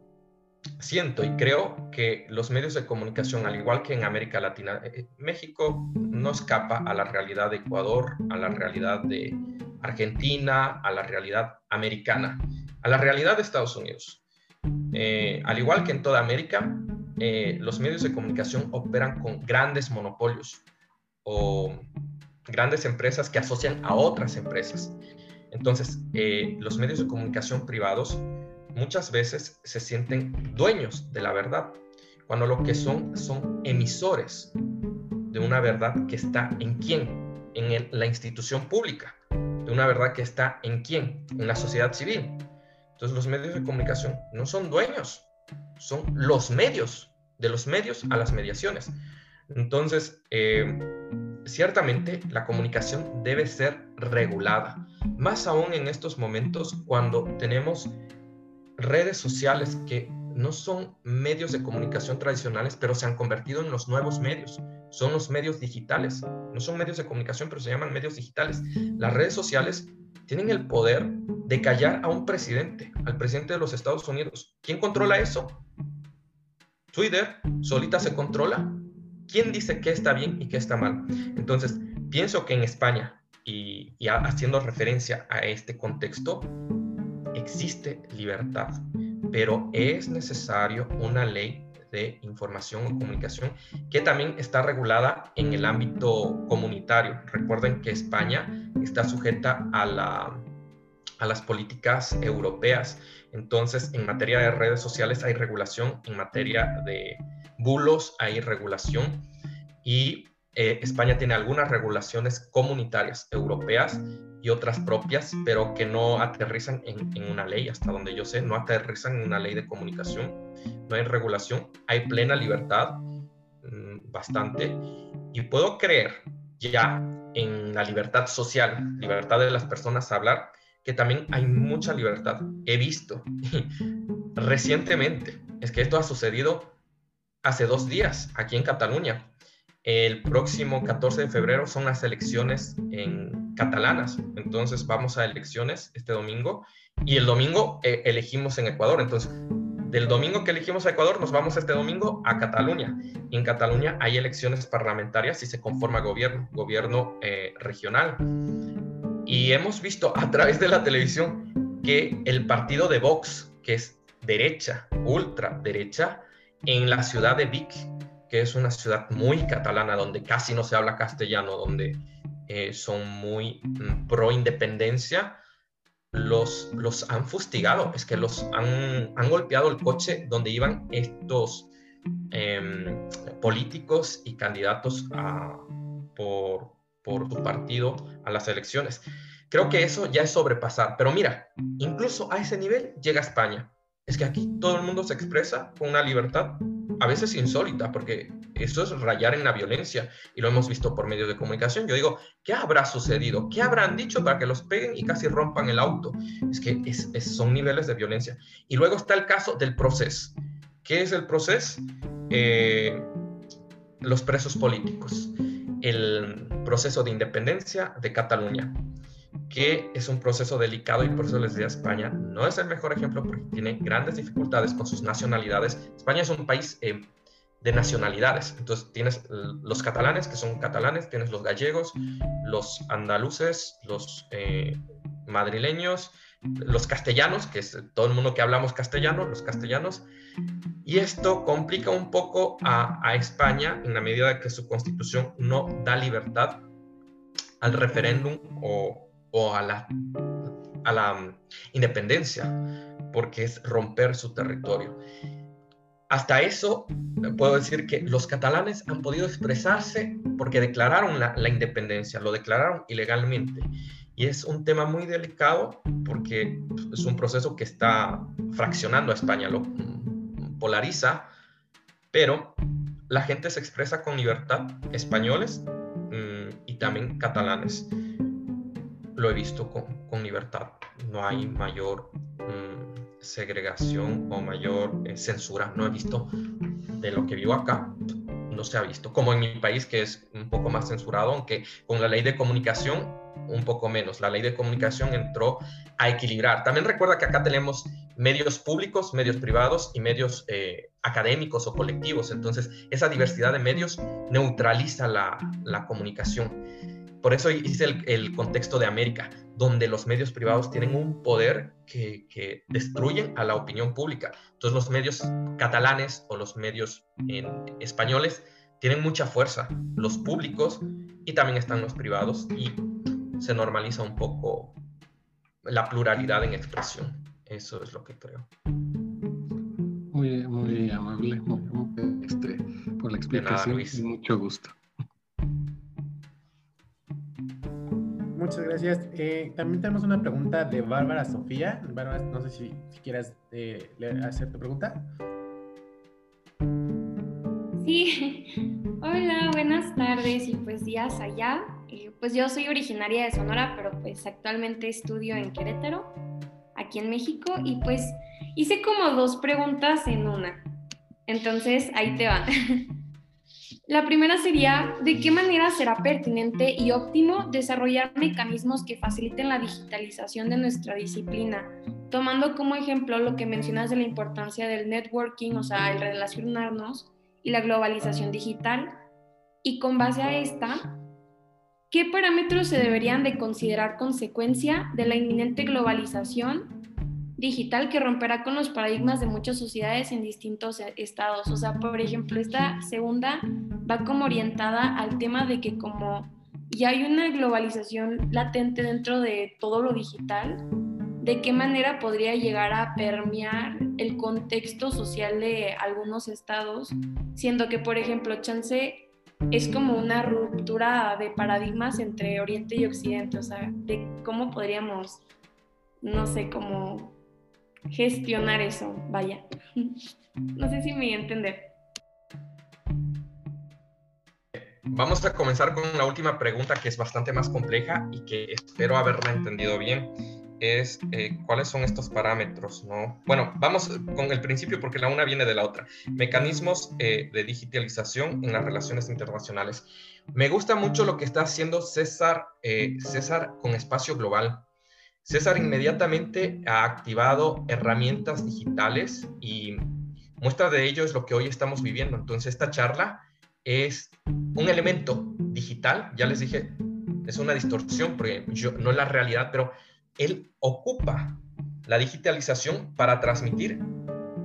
siento y creo que los medios de comunicación, al igual que en América Latina, eh, México no escapa a la realidad de Ecuador, a la realidad de Argentina, a la realidad americana, a la realidad de Estados Unidos. Eh, al igual que en toda América, eh, los medios de comunicación operan con grandes monopolios o grandes empresas que asocian a otras empresas. Entonces, eh, los medios de comunicación privados muchas veces se sienten dueños de la verdad, cuando lo que son son emisores de una verdad que está en quién, en la institución pública, de una verdad que está en quién, en la sociedad civil. Entonces los medios de comunicación no son dueños, son los medios, de los medios a las mediaciones. Entonces, eh, ciertamente la comunicación debe ser regulada, más aún en estos momentos cuando tenemos redes sociales que no son medios de comunicación tradicionales, pero se han convertido en los nuevos medios. Son los medios digitales. No son medios de comunicación, pero se llaman medios digitales. Las redes sociales tienen el poder de callar a un presidente, al presidente de los Estados Unidos. ¿Quién controla eso? Twitter solita se controla. ¿Quién dice qué está bien y qué está mal? Entonces, pienso que en España, y, y haciendo referencia a este contexto, existe libertad, pero es necesario una ley de información o comunicación que también está regulada en el ámbito comunitario. Recuerden que España está sujeta a, la, a las políticas europeas. Entonces, en materia de redes sociales hay regulación, en materia de bulos hay regulación y eh, España tiene algunas regulaciones comunitarias europeas y otras propias, pero que no aterrizan en, una ley, hasta donde yo sé, no aterrizan en una ley de comunicación, no hay regulación, hay plena libertad, mm, bastante, y puedo creer ya en la libertad social, libertad de las personas a hablar, que también hay mucha libertad. He visto recientemente, es que esto ha sucedido hace dos días aquí en Cataluña. El próximo 14 de febrero son las elecciones en catalanas, entonces vamos a elecciones este domingo y el domingo eh, elegimos en Ecuador, entonces del domingo que elegimos a Ecuador nos vamos este domingo a Cataluña y en Cataluña hay elecciones parlamentarias y se conforma gobierno, gobierno eh, regional. Y hemos visto a través de la televisión que el partido de Vox, que es derecha, ultra derecha, en la ciudad de Vic, que es una ciudad muy catalana, donde casi no se habla castellano, donde eh, son muy mm, pro independencia, los, los han fustigado, es que los han, han golpeado el coche donde iban estos em, políticos y candidatos por, por su partido a las elecciones. Creo que eso ya es sobrepasar, pero mira, incluso a ese nivel llega España. Es que aquí todo el mundo se expresa con una libertad a veces insólita, porque eso es rayar en la violencia y lo hemos visto por medios de comunicación. Yo digo, ¿qué habrá sucedido? ¿Qué habrán dicho para que los peguen y casi rompan el auto? Es que son niveles de violencia. Y luego está el caso del proceso. ¿Qué es el proceso? Eh, los presos políticos, el proceso de independencia de Cataluña que es un proceso delicado y por eso les decía España no es el mejor ejemplo porque tiene grandes dificultades con sus nacionalidades. España es un país eh, de nacionalidades, entonces tienes los catalanes que son catalanes, tienes los gallegos, los andaluces, los eh, madrileños, los castellanos, que es todo el mundo que hablamos castellano, los castellanos, y esto complica un poco a, España en la medida que su constitución no da libertad al referéndum o a la, mm, independencia, porque es romper su territorio. Hasta eso puedo decir que los catalanes han podido expresarse porque declararon la, independencia, lo declararon ilegalmente. Y es un tema muy delicado porque es un proceso que está fraccionando a España, polariza, pero la gente se expresa con libertad, españoles mm, y también catalanes lo he visto con, libertad. No hay mayor mm, segregación o mayor eh, censura. No he visto de lo que vivo acá, no se ha visto. Como en mi país, que es un poco más censurado, aunque con la ley de comunicación un poco menos. La ley de comunicación entró a equilibrar. También recuerda que acá tenemos medios públicos, medios privados y medios eh, académicos o colectivos. Entonces, esa diversidad de medios neutraliza la, la comunicación. Por eso hice el, contexto de América, donde los medios privados tienen un poder que, destruyen a la opinión pública. Entonces los medios catalanes o los medios españoles tienen mucha fuerza, los públicos y también están los privados y se normaliza un poco la pluralidad en expresión. Eso es lo que creo. Muy, muy amable este, por la explicación. y mucho gusto. Muchas gracias. Eh, también tenemos una pregunta de Bárbara Sofía. Bárbara, no sé si, quieras eh, hacer tu pregunta. Sí, hola, buenas tardes y pues días allá. Eh, pues yo soy originaria de Sonora, pero pues actualmente estudio en Querétaro, aquí en México, y pues hice como dos preguntas en una. Entonces, ahí te van. La primera sería, ¿de qué manera será pertinente y óptimo desarrollar mecanismos que faciliten la digitalización de nuestra disciplina? Tomando como ejemplo lo que mencionas de la importancia del networking, o sea, el relacionarnos y la globalización digital. Y con base a esta, ¿qué parámetros se deberían de considerar consecuencia de la inminente globalización digital que romperá con los paradigmas de muchas sociedades en distintos e-, estados. O sea, por ejemplo, esta segunda va como orientada al tema de que como ya hay una globalización latente dentro de todo lo digital, de qué manera podría llegar a permear el contexto social de algunos estados, siendo que, por ejemplo, Chance es como una ruptura de paradigmas entre Oriente y Occidente, o sea, de cómo podríamos, no sé, cómo gestionar eso, vaya. No sé si me voy a entender. Vamos a comenzar con la última pregunta que es bastante más compleja y que espero haberla entendido bien. Es eh, cuáles son estos parámetros, ¿no? Bueno, vamos con el principio porque la una viene de la otra. Mecanismos eh, de digitalización en las relaciones internacionales. Me gusta mucho lo que está haciendo César, eh, César con Espacio Global César inmediatamente ha activado herramientas digitales y muestra de ello es lo que hoy estamos viviendo. Entonces, esta charla es un elemento digital, ya les dije, es una distorsión, porque yo, no es la realidad, pero él ocupa la digitalización para transmitir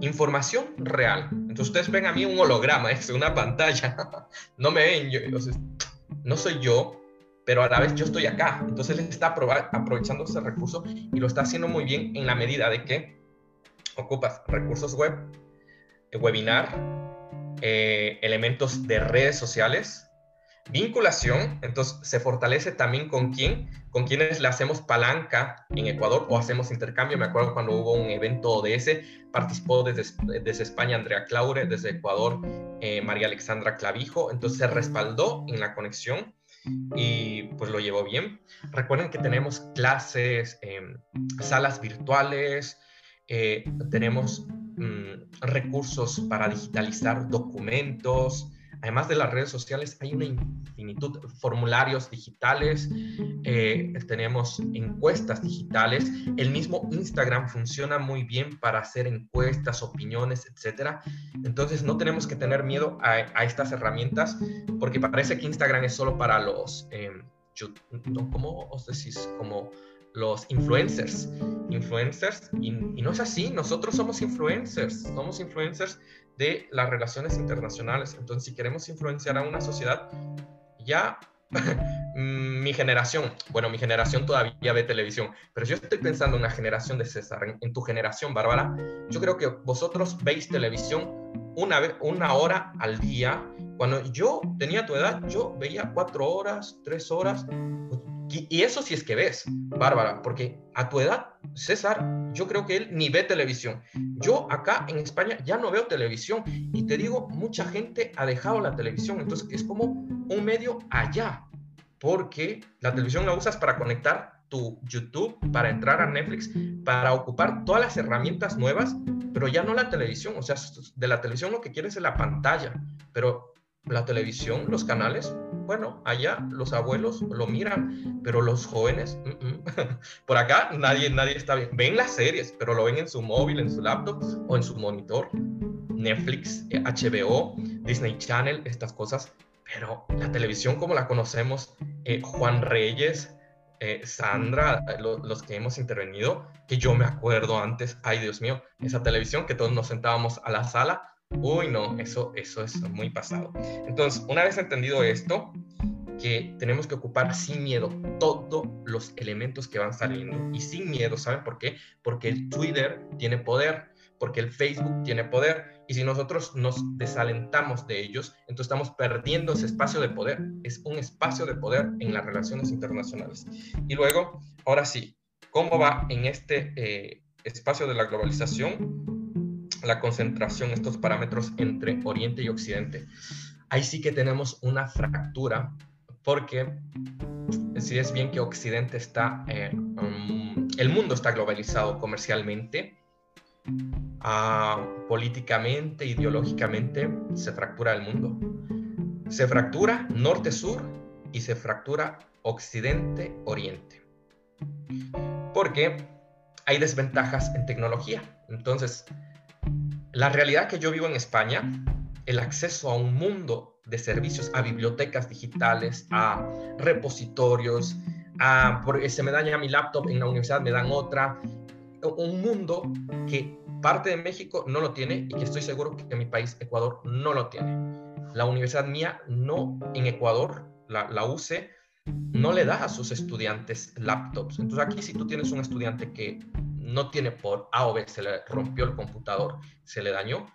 información real. Entonces, ustedes ven a mí un holograma, es una pantalla, no me ven, yo, no soy yo, pero a la vez yo estoy acá. Entonces él está aprovechando ese recurso y lo está haciendo muy bien en la medida de que ocupas recursos web, eh, webinar, eh, elementos de redes sociales, vinculación, entonces se fortalece también con quién, con quienes le hacemos palanca en Ecuador o hacemos intercambio. Me acuerdo cuando hubo un evento ODS, participó desde, desde España Andrea Claure, desde Ecuador eh, María Alexandra Clavijo, entonces se respaldó en la conexión y pues lo llevó bien. Recuerden que tenemos clases, em, salas virtuales, eh, tenemos mm, recursos para digitalizar documentos, además de las redes sociales, hay una infinitud, formularios digitales, eh, tenemos encuestas digitales, el mismo Instagram funciona muy bien para hacer encuestas, opiniones, etcétera. Entonces no tenemos que tener miedo a, estas herramientas porque parece que Instagram es solo para los, eh, ¿cómo os decís? Como los influencers, influencers, y, y, no es así, nosotros somos influencers, somos influencers de las relaciones internacionales. Entonces, si queremos influenciar a una sociedad, ya mi generación, bueno, mi generación todavía ve televisión, pero yo estoy pensando en la generación de César, en, tu generación, Bárbara, yo creo que vosotros veis televisión una, una hora al día. Cuando yo tenía tu edad, yo veía cuatro horas, tres horas, y, eso sí es que ves, Bárbara, porque a tu edad, César, yo creo que él ni ve televisión. Yo acá en España ya no veo televisión y te digo, mucha gente ha dejado la televisión, entonces es como un medio allá, porque la televisión la usas para conectar tu YouTube, para entrar a Netflix, para ocupar todas las herramientas nuevas, pero ya no la televisión, o sea, de la televisión lo que quieres es la pantalla, pero la televisión, los canales, bueno, allá los abuelos lo miran, pero los jóvenes, por acá nadie, nadie está bien. Ven las series, pero lo ven en su móvil, en su laptop o en su monitor. Netflix, HBO, Disney Channel, estas cosas. Pero la televisión como la conocemos, eh, Juan Reyes, eh, Sandra, los que hemos intervenido, que yo me acuerdo antes, ay Dios mío, esa televisión que todos nos sentábamos a la sala Uy, no, eso, eso es muy pasado. Entonces, una vez entendido esto, que tenemos que ocupar sin miedo todos los elementos que van saliendo y sin miedo, ¿saben por qué? Porque el Twitter tiene poder, porque el Facebook tiene poder y si nosotros nos desalentamos de ellos, entonces estamos perdiendo ese espacio de poder. Es un espacio de poder en las relaciones internacionales. Y luego, ahora sí, ¿cómo va en este eh, espacio de la globalización la concentración, estos parámetros entre Oriente y Occidente? Ahí sí que tenemos una fractura porque si es bien que Occidente está, eh, um, el mundo está globalizado comercialmente, ah, políticamente, ideológicamente, se fractura el mundo. Se fractura norte-sur y se fractura occidente-oriente. Porque hay desventajas en tecnología. Entonces, la realidad que yo vivo en España, el acceso a un mundo de servicios, a bibliotecas digitales, a repositorios, a, porque se me daña mi laptop en la universidad, me dan otra. Un mundo que parte de México no lo tiene y que estoy seguro que mi país, Ecuador, no lo tiene. La universidad mía no en Ecuador, la, la UCE, no le da a sus estudiantes laptops. Entonces aquí si tú tienes un estudiante que no tiene por A o B, se le rompió el computador, se le dañó,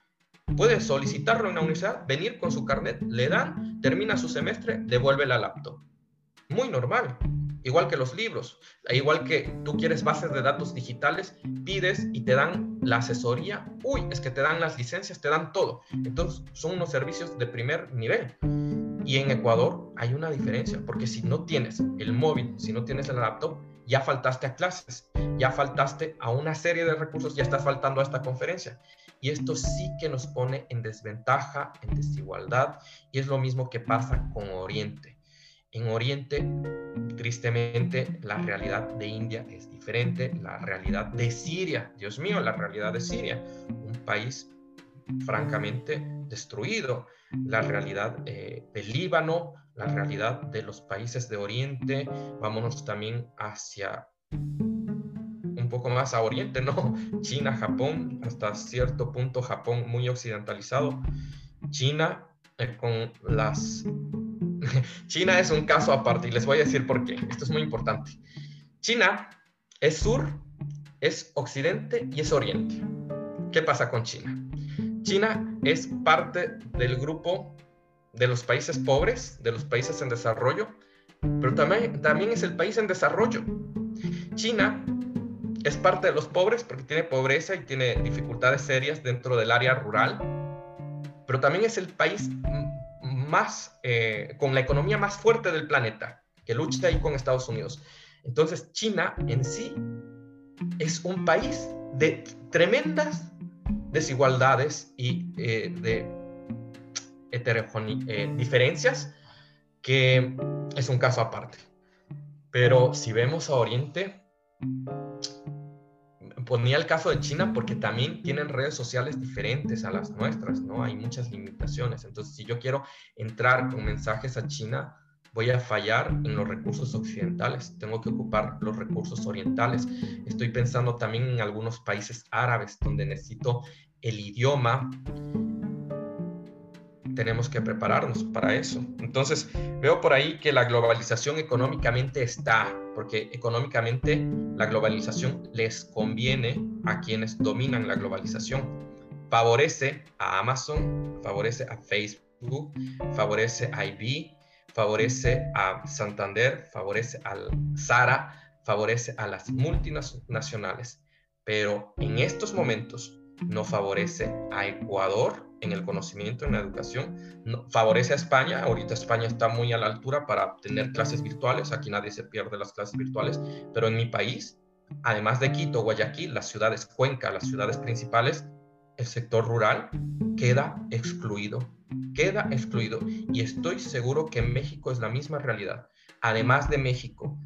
puede solicitarlo en la universidad, venir con su carnet, le dan, termina su semestre, devuelve la laptop. Muy normal. Igual que los libros, igual que tú quieres bases de datos digitales, pides y te dan la asesoría. Uy, es que te dan las licencias, te dan todo. Entonces son unos servicios de primer nivel. Y en Ecuador hay una diferencia, porque si no tienes el móvil, si no tienes el laptop, ya faltaste a clases, ya faltaste a una serie de recursos, ya estás faltando a esta conferencia. Y esto sí que nos pone en desventaja, en desigualdad, y es lo mismo que pasa con Oriente. En Oriente, tristemente, la realidad de India es diferente, la realidad de Siria, Dios mío, la realidad de Siria, un país francamente destruido, la realidad eh, del Líbano, la realidad de los países de Oriente, vámonos también hacia poco más a oriente, ¿no? China, Japón, hasta cierto punto Japón muy occidentalizado. China eh, con las... China es un caso aparte y les voy a decir por qué. Esto es muy importante. China es sur, es occidente y es oriente. ¿Qué pasa con China? China es parte del grupo de los países pobres, de los países en desarrollo, pero también, también es el país en desarrollo. China es parte de los pobres porque tiene pobreza y tiene dificultades serias dentro del área rural, pero también es el país más, eh, con la economía más fuerte del planeta, que lucha ahí con Estados Unidos. Entonces, China en sí es un país de tremendas desigualdades y eh, de eh, diferencias, que es un caso aparte. Pero si vemos a Oriente, ponía el caso de China porque también tienen redes sociales diferentes a las nuestras, ¿no? Hay muchas limitaciones. Entonces, si yo quiero entrar con mensajes a China, voy a fallar en los recursos occidentales, tengo que ocupar los recursos orientales. Estoy pensando también en algunos países árabes donde necesito el idioma tenemos que prepararnos para eso. Entonces, veo por ahí que la globalización económicamente está, porque económicamente la globalización les conviene a quienes dominan la globalización. Favorece a Amazon, favorece a Facebook, favorece a IB, favorece a Santander, favorece al Zara, favorece a las multinacionales. Pero en estos momentos no favorece a Ecuador en el conocimiento, en la educación, favorece a España. Ahorita España está muy a la altura para tener clases virtuales, aquí nadie se pierde las clases virtuales, pero en mi país, además de Quito, Guayaquil, las ciudades Cuenca, las ciudades principales, el sector rural queda excluido, queda excluido. Y estoy seguro que en México es la misma realidad. Además de México,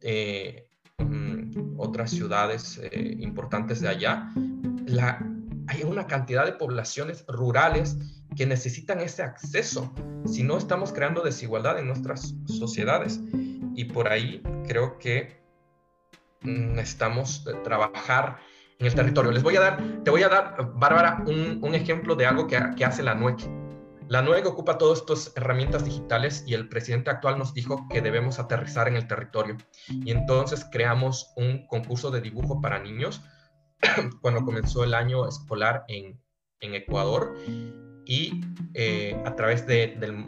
eh, mm, otras ciudades eh, importantes de allá, la hay una cantidad de poblaciones rurales que necesitan ese acceso, si no estamos creando desigualdad en nuestras sociedades. Y por ahí creo que necesitamos trabajar en el territorio. Les voy a dar, te voy a dar, Bárbara, un, ejemplo de algo que, hace la NUEC. La NUEC ocupa todas estas herramientas digitales y el presidente actual nos dijo que debemos aterrizar en el territorio. Y entonces creamos un concurso de dibujo para niños cuando comenzó el año escolar en, en Ecuador y eh, a través de, del,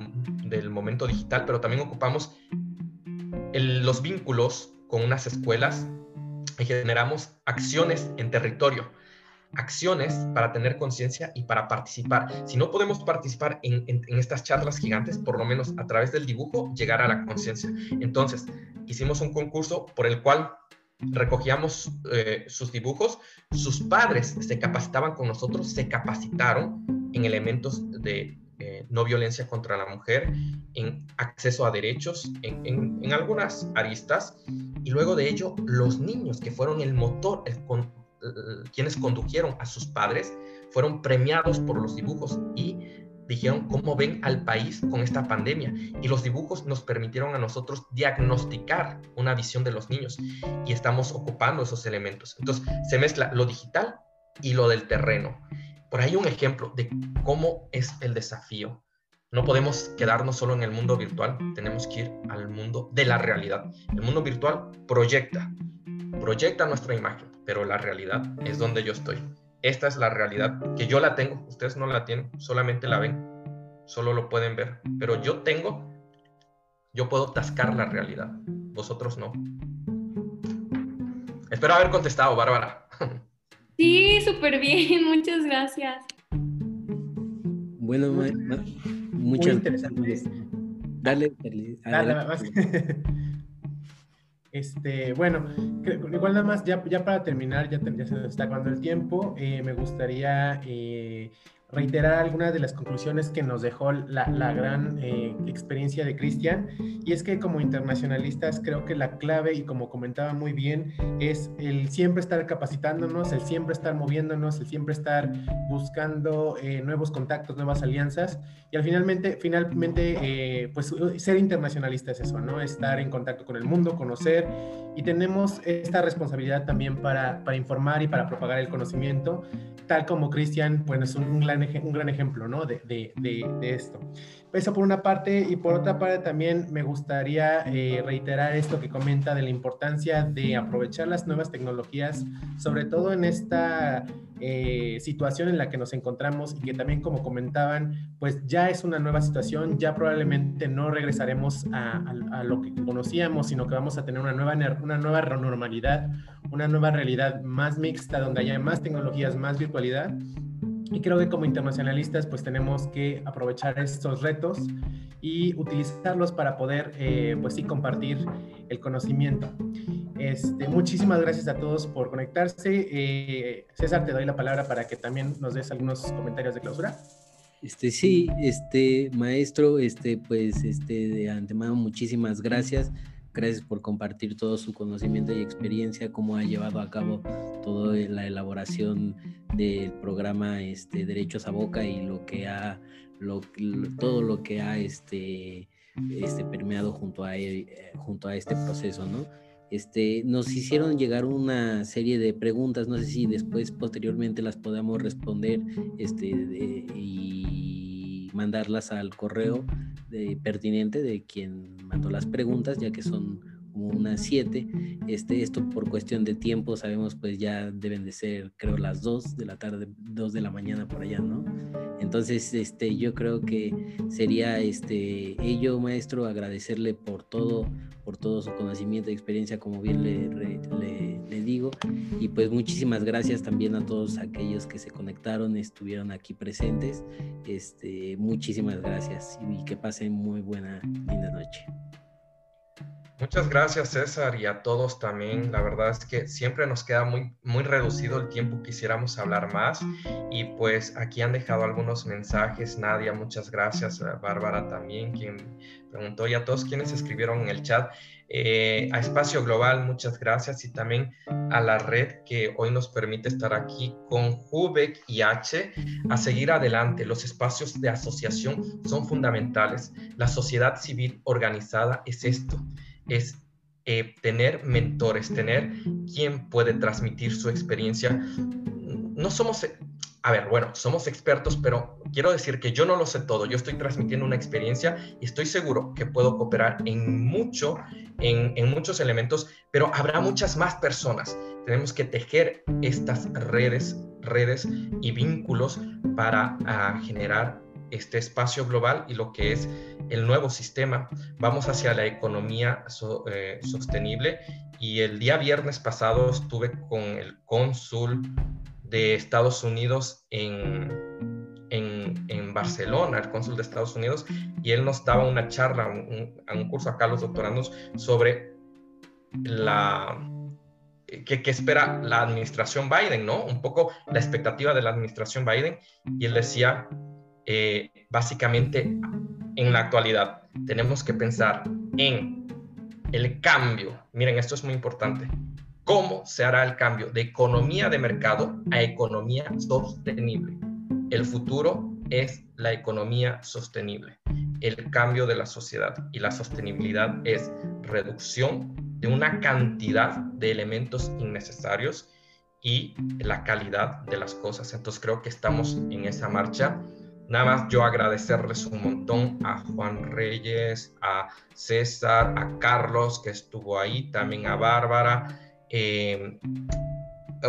del, momento digital, pero también ocupamos los vínculos con unas escuelas y generamos acciones en territorio, acciones para tener conciencia y para participar. Si no podemos participar en, en, estas charlas gigantes, por lo menos a través del dibujo, llegar a la conciencia. Entonces, hicimos un concurso por el cual recogíamos eh, sus dibujos, sus padres se capacitaban con nosotros, se capacitaron en elementos de eh, no violencia contra la mujer, en acceso a derechos, en, algunas aristas, y luego de ello los niños que fueron el motor, quienes condujeron a sus padres, fueron premiados por los dibujos y dijeron cómo ven al país con esta pandemia y los dibujos nos permitieron a nosotros diagnosticar una visión de los niños y estamos ocupando esos elementos. Entonces se mezcla lo digital y lo del terreno. Por ahí un ejemplo de cómo es el desafío. No podemos quedarnos solo en el mundo virtual, tenemos que ir al mundo de la realidad. El mundo virtual proyecta, proyecta nuestra imagen, pero la realidad es donde yo estoy esta es la realidad, que yo la tengo, ustedes no la tienen, solamente la ven, solo lo pueden ver, pero yo tengo, yo puedo tascar la realidad, vosotros no. Espero haber contestado, Bárbara. Sí, súper bien, muchas gracias. Bueno, muchas gracias. Dale, dale, dale. Este, bueno, igual nada más, ya, para terminar, ya, ya se está acabando el tiempo, eh, me gustaría eh, reiterar algunas de las conclusiones que nos dejó la, la gran eh, experiencia de Cristian. Y es que como internacionalistas creo que la clave, y como comentaba muy bien, es el siempre estar capacitándonos, el siempre estar moviéndonos, el siempre estar buscando eh, nuevos contactos, nuevas alianzas. Y al finalmente, finalmente eh, pues ser internacionalista es eso, ¿no? Estar en contacto con el mundo, conocer. Y tenemos esta responsabilidad también para, para informar y para propagar el conocimiento, tal como Cristian, pues es un, un un gran ejemplo ¿no? de, de, de, esto. Eso por una parte y por otra parte también me gustaría eh, reiterar esto que comenta de la importancia de aprovechar las nuevas tecnologías, sobre todo en esta eh, situación en la que nos encontramos y que también como comentaban, pues ya es una nueva situación, ya probablemente no regresaremos a, a, lo que conocíamos, sino que vamos a tener una nueva, una nueva normalidad, una nueva realidad más mixta, donde haya más tecnologías, más virtualidad y creo que como internacionalistas pues tenemos que aprovechar estos retos y utilizarlos para poder eh, pues sí compartir el conocimiento. Este, muchísimas gracias a todos por conectarse. Eh, César, te doy la palabra para que también nos des algunos comentarios de clausura. Este, sí, este, maestro, este, pues, este, de antemano, muchísimas gracias. Gracias por compartir todo su conocimiento y experiencia, cómo ha llevado a cabo toda la elaboración del programa este, Derechos a Boca y lo que ha, lo, todo lo que ha este, este, permeado junto a, eh, junto a este proceso, ¿no? Este, nos hicieron llegar una serie de preguntas, no sé si después, posteriormente, las podamos responder este, y mandarlas al correo pertinente de quien mandó las preguntas, ya que son como unas siete. Este, esto por cuestión de tiempo, sabemos pues ya deben de ser, creo, las dos de la tarde, dos de la mañana por allá, ¿no? Entonces, este, yo creo que sería este, ello, maestro, agradecerle por todo, por todo su conocimiento y experiencia, como bien le, le, digo. Y pues muchísimas gracias también a todos aquellos que se conectaron, estuvieron aquí presentes. Este, muchísimas gracias y que pasen muy buena, linda noche. Muchas gracias César y a todos también. La verdad es que siempre nos queda muy, muy reducido el tiempo, quisiéramos hablar más y pues aquí han dejado algunos mensajes. Nadia, muchas gracias. Bárbara también, quien preguntó y a todos quienes escribieron en el chat. Eh, a Espacio Global, muchas gracias y también a la red que hoy nos permite estar aquí con Jubec y H a seguir adelante. Los espacios de asociación son fundamentales. La sociedad civil organizada es esto es eh, tener mentores, tener quien puede transmitir su experiencia. No somos, a ver, bueno, somos expertos, pero quiero decir que yo no lo sé todo. Yo estoy transmitiendo una experiencia y estoy seguro que puedo cooperar en mucho, en, en muchos elementos, pero habrá muchas más personas. Tenemos que tejer estas redes, redes y vínculos para ah, generar este espacio global y lo que es el nuevo sistema. Vamos hacia la economía eh, sostenible y el día viernes pasado estuve con el cónsul de Estados Unidos en, en, en, Barcelona, el cónsul de Estados Unidos, y él nos daba una charla, un, un curso acá a los doctorandos sobre la, que, espera la administración Biden, ¿no? Un poco la expectativa de la administración Biden. Y él decía, eh, básicamente, en la actualidad, tenemos que pensar en el cambio. Miren, esto es muy importante. ¿Cómo se hará el cambio de economía de mercado a economía sostenible? El futuro es la economía sostenible, el cambio de la sociedad y la sostenibilidad es reducción de una cantidad de elementos innecesarios y la calidad de las cosas. Entonces creo que estamos en esa marcha. Nada más yo agradecerles un montón a Juan Reyes, a César, a Carlos que estuvo ahí, también a Bárbara. Eh,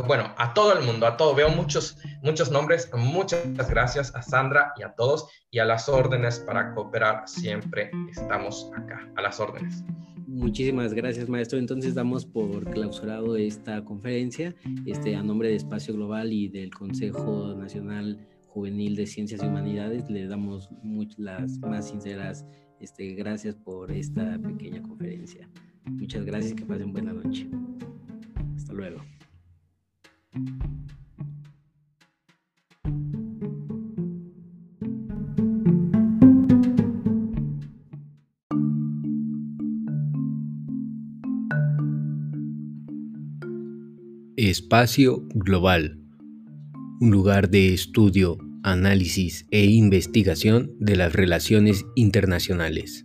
bueno, a todo el mundo, a todo. Veo muchos, muchos nombres. Muchas gracias a Sandra y a todos y a las órdenes para cooperar. Siempre estamos acá, a las órdenes. Muchísimas gracias, maestro. Entonces damos por clausurado esta conferencia este, a nombre de Espacio Global y del Consejo Nacional Juvenil de Ciencias y Humanidades. Le damos las más sinceras este, gracias por esta pequeña conferencia. Muchas gracias que pasen buena noche. Hasta luego. Espacio Global, un lugar de estudio, análisis e investigación de las relaciones internacionales.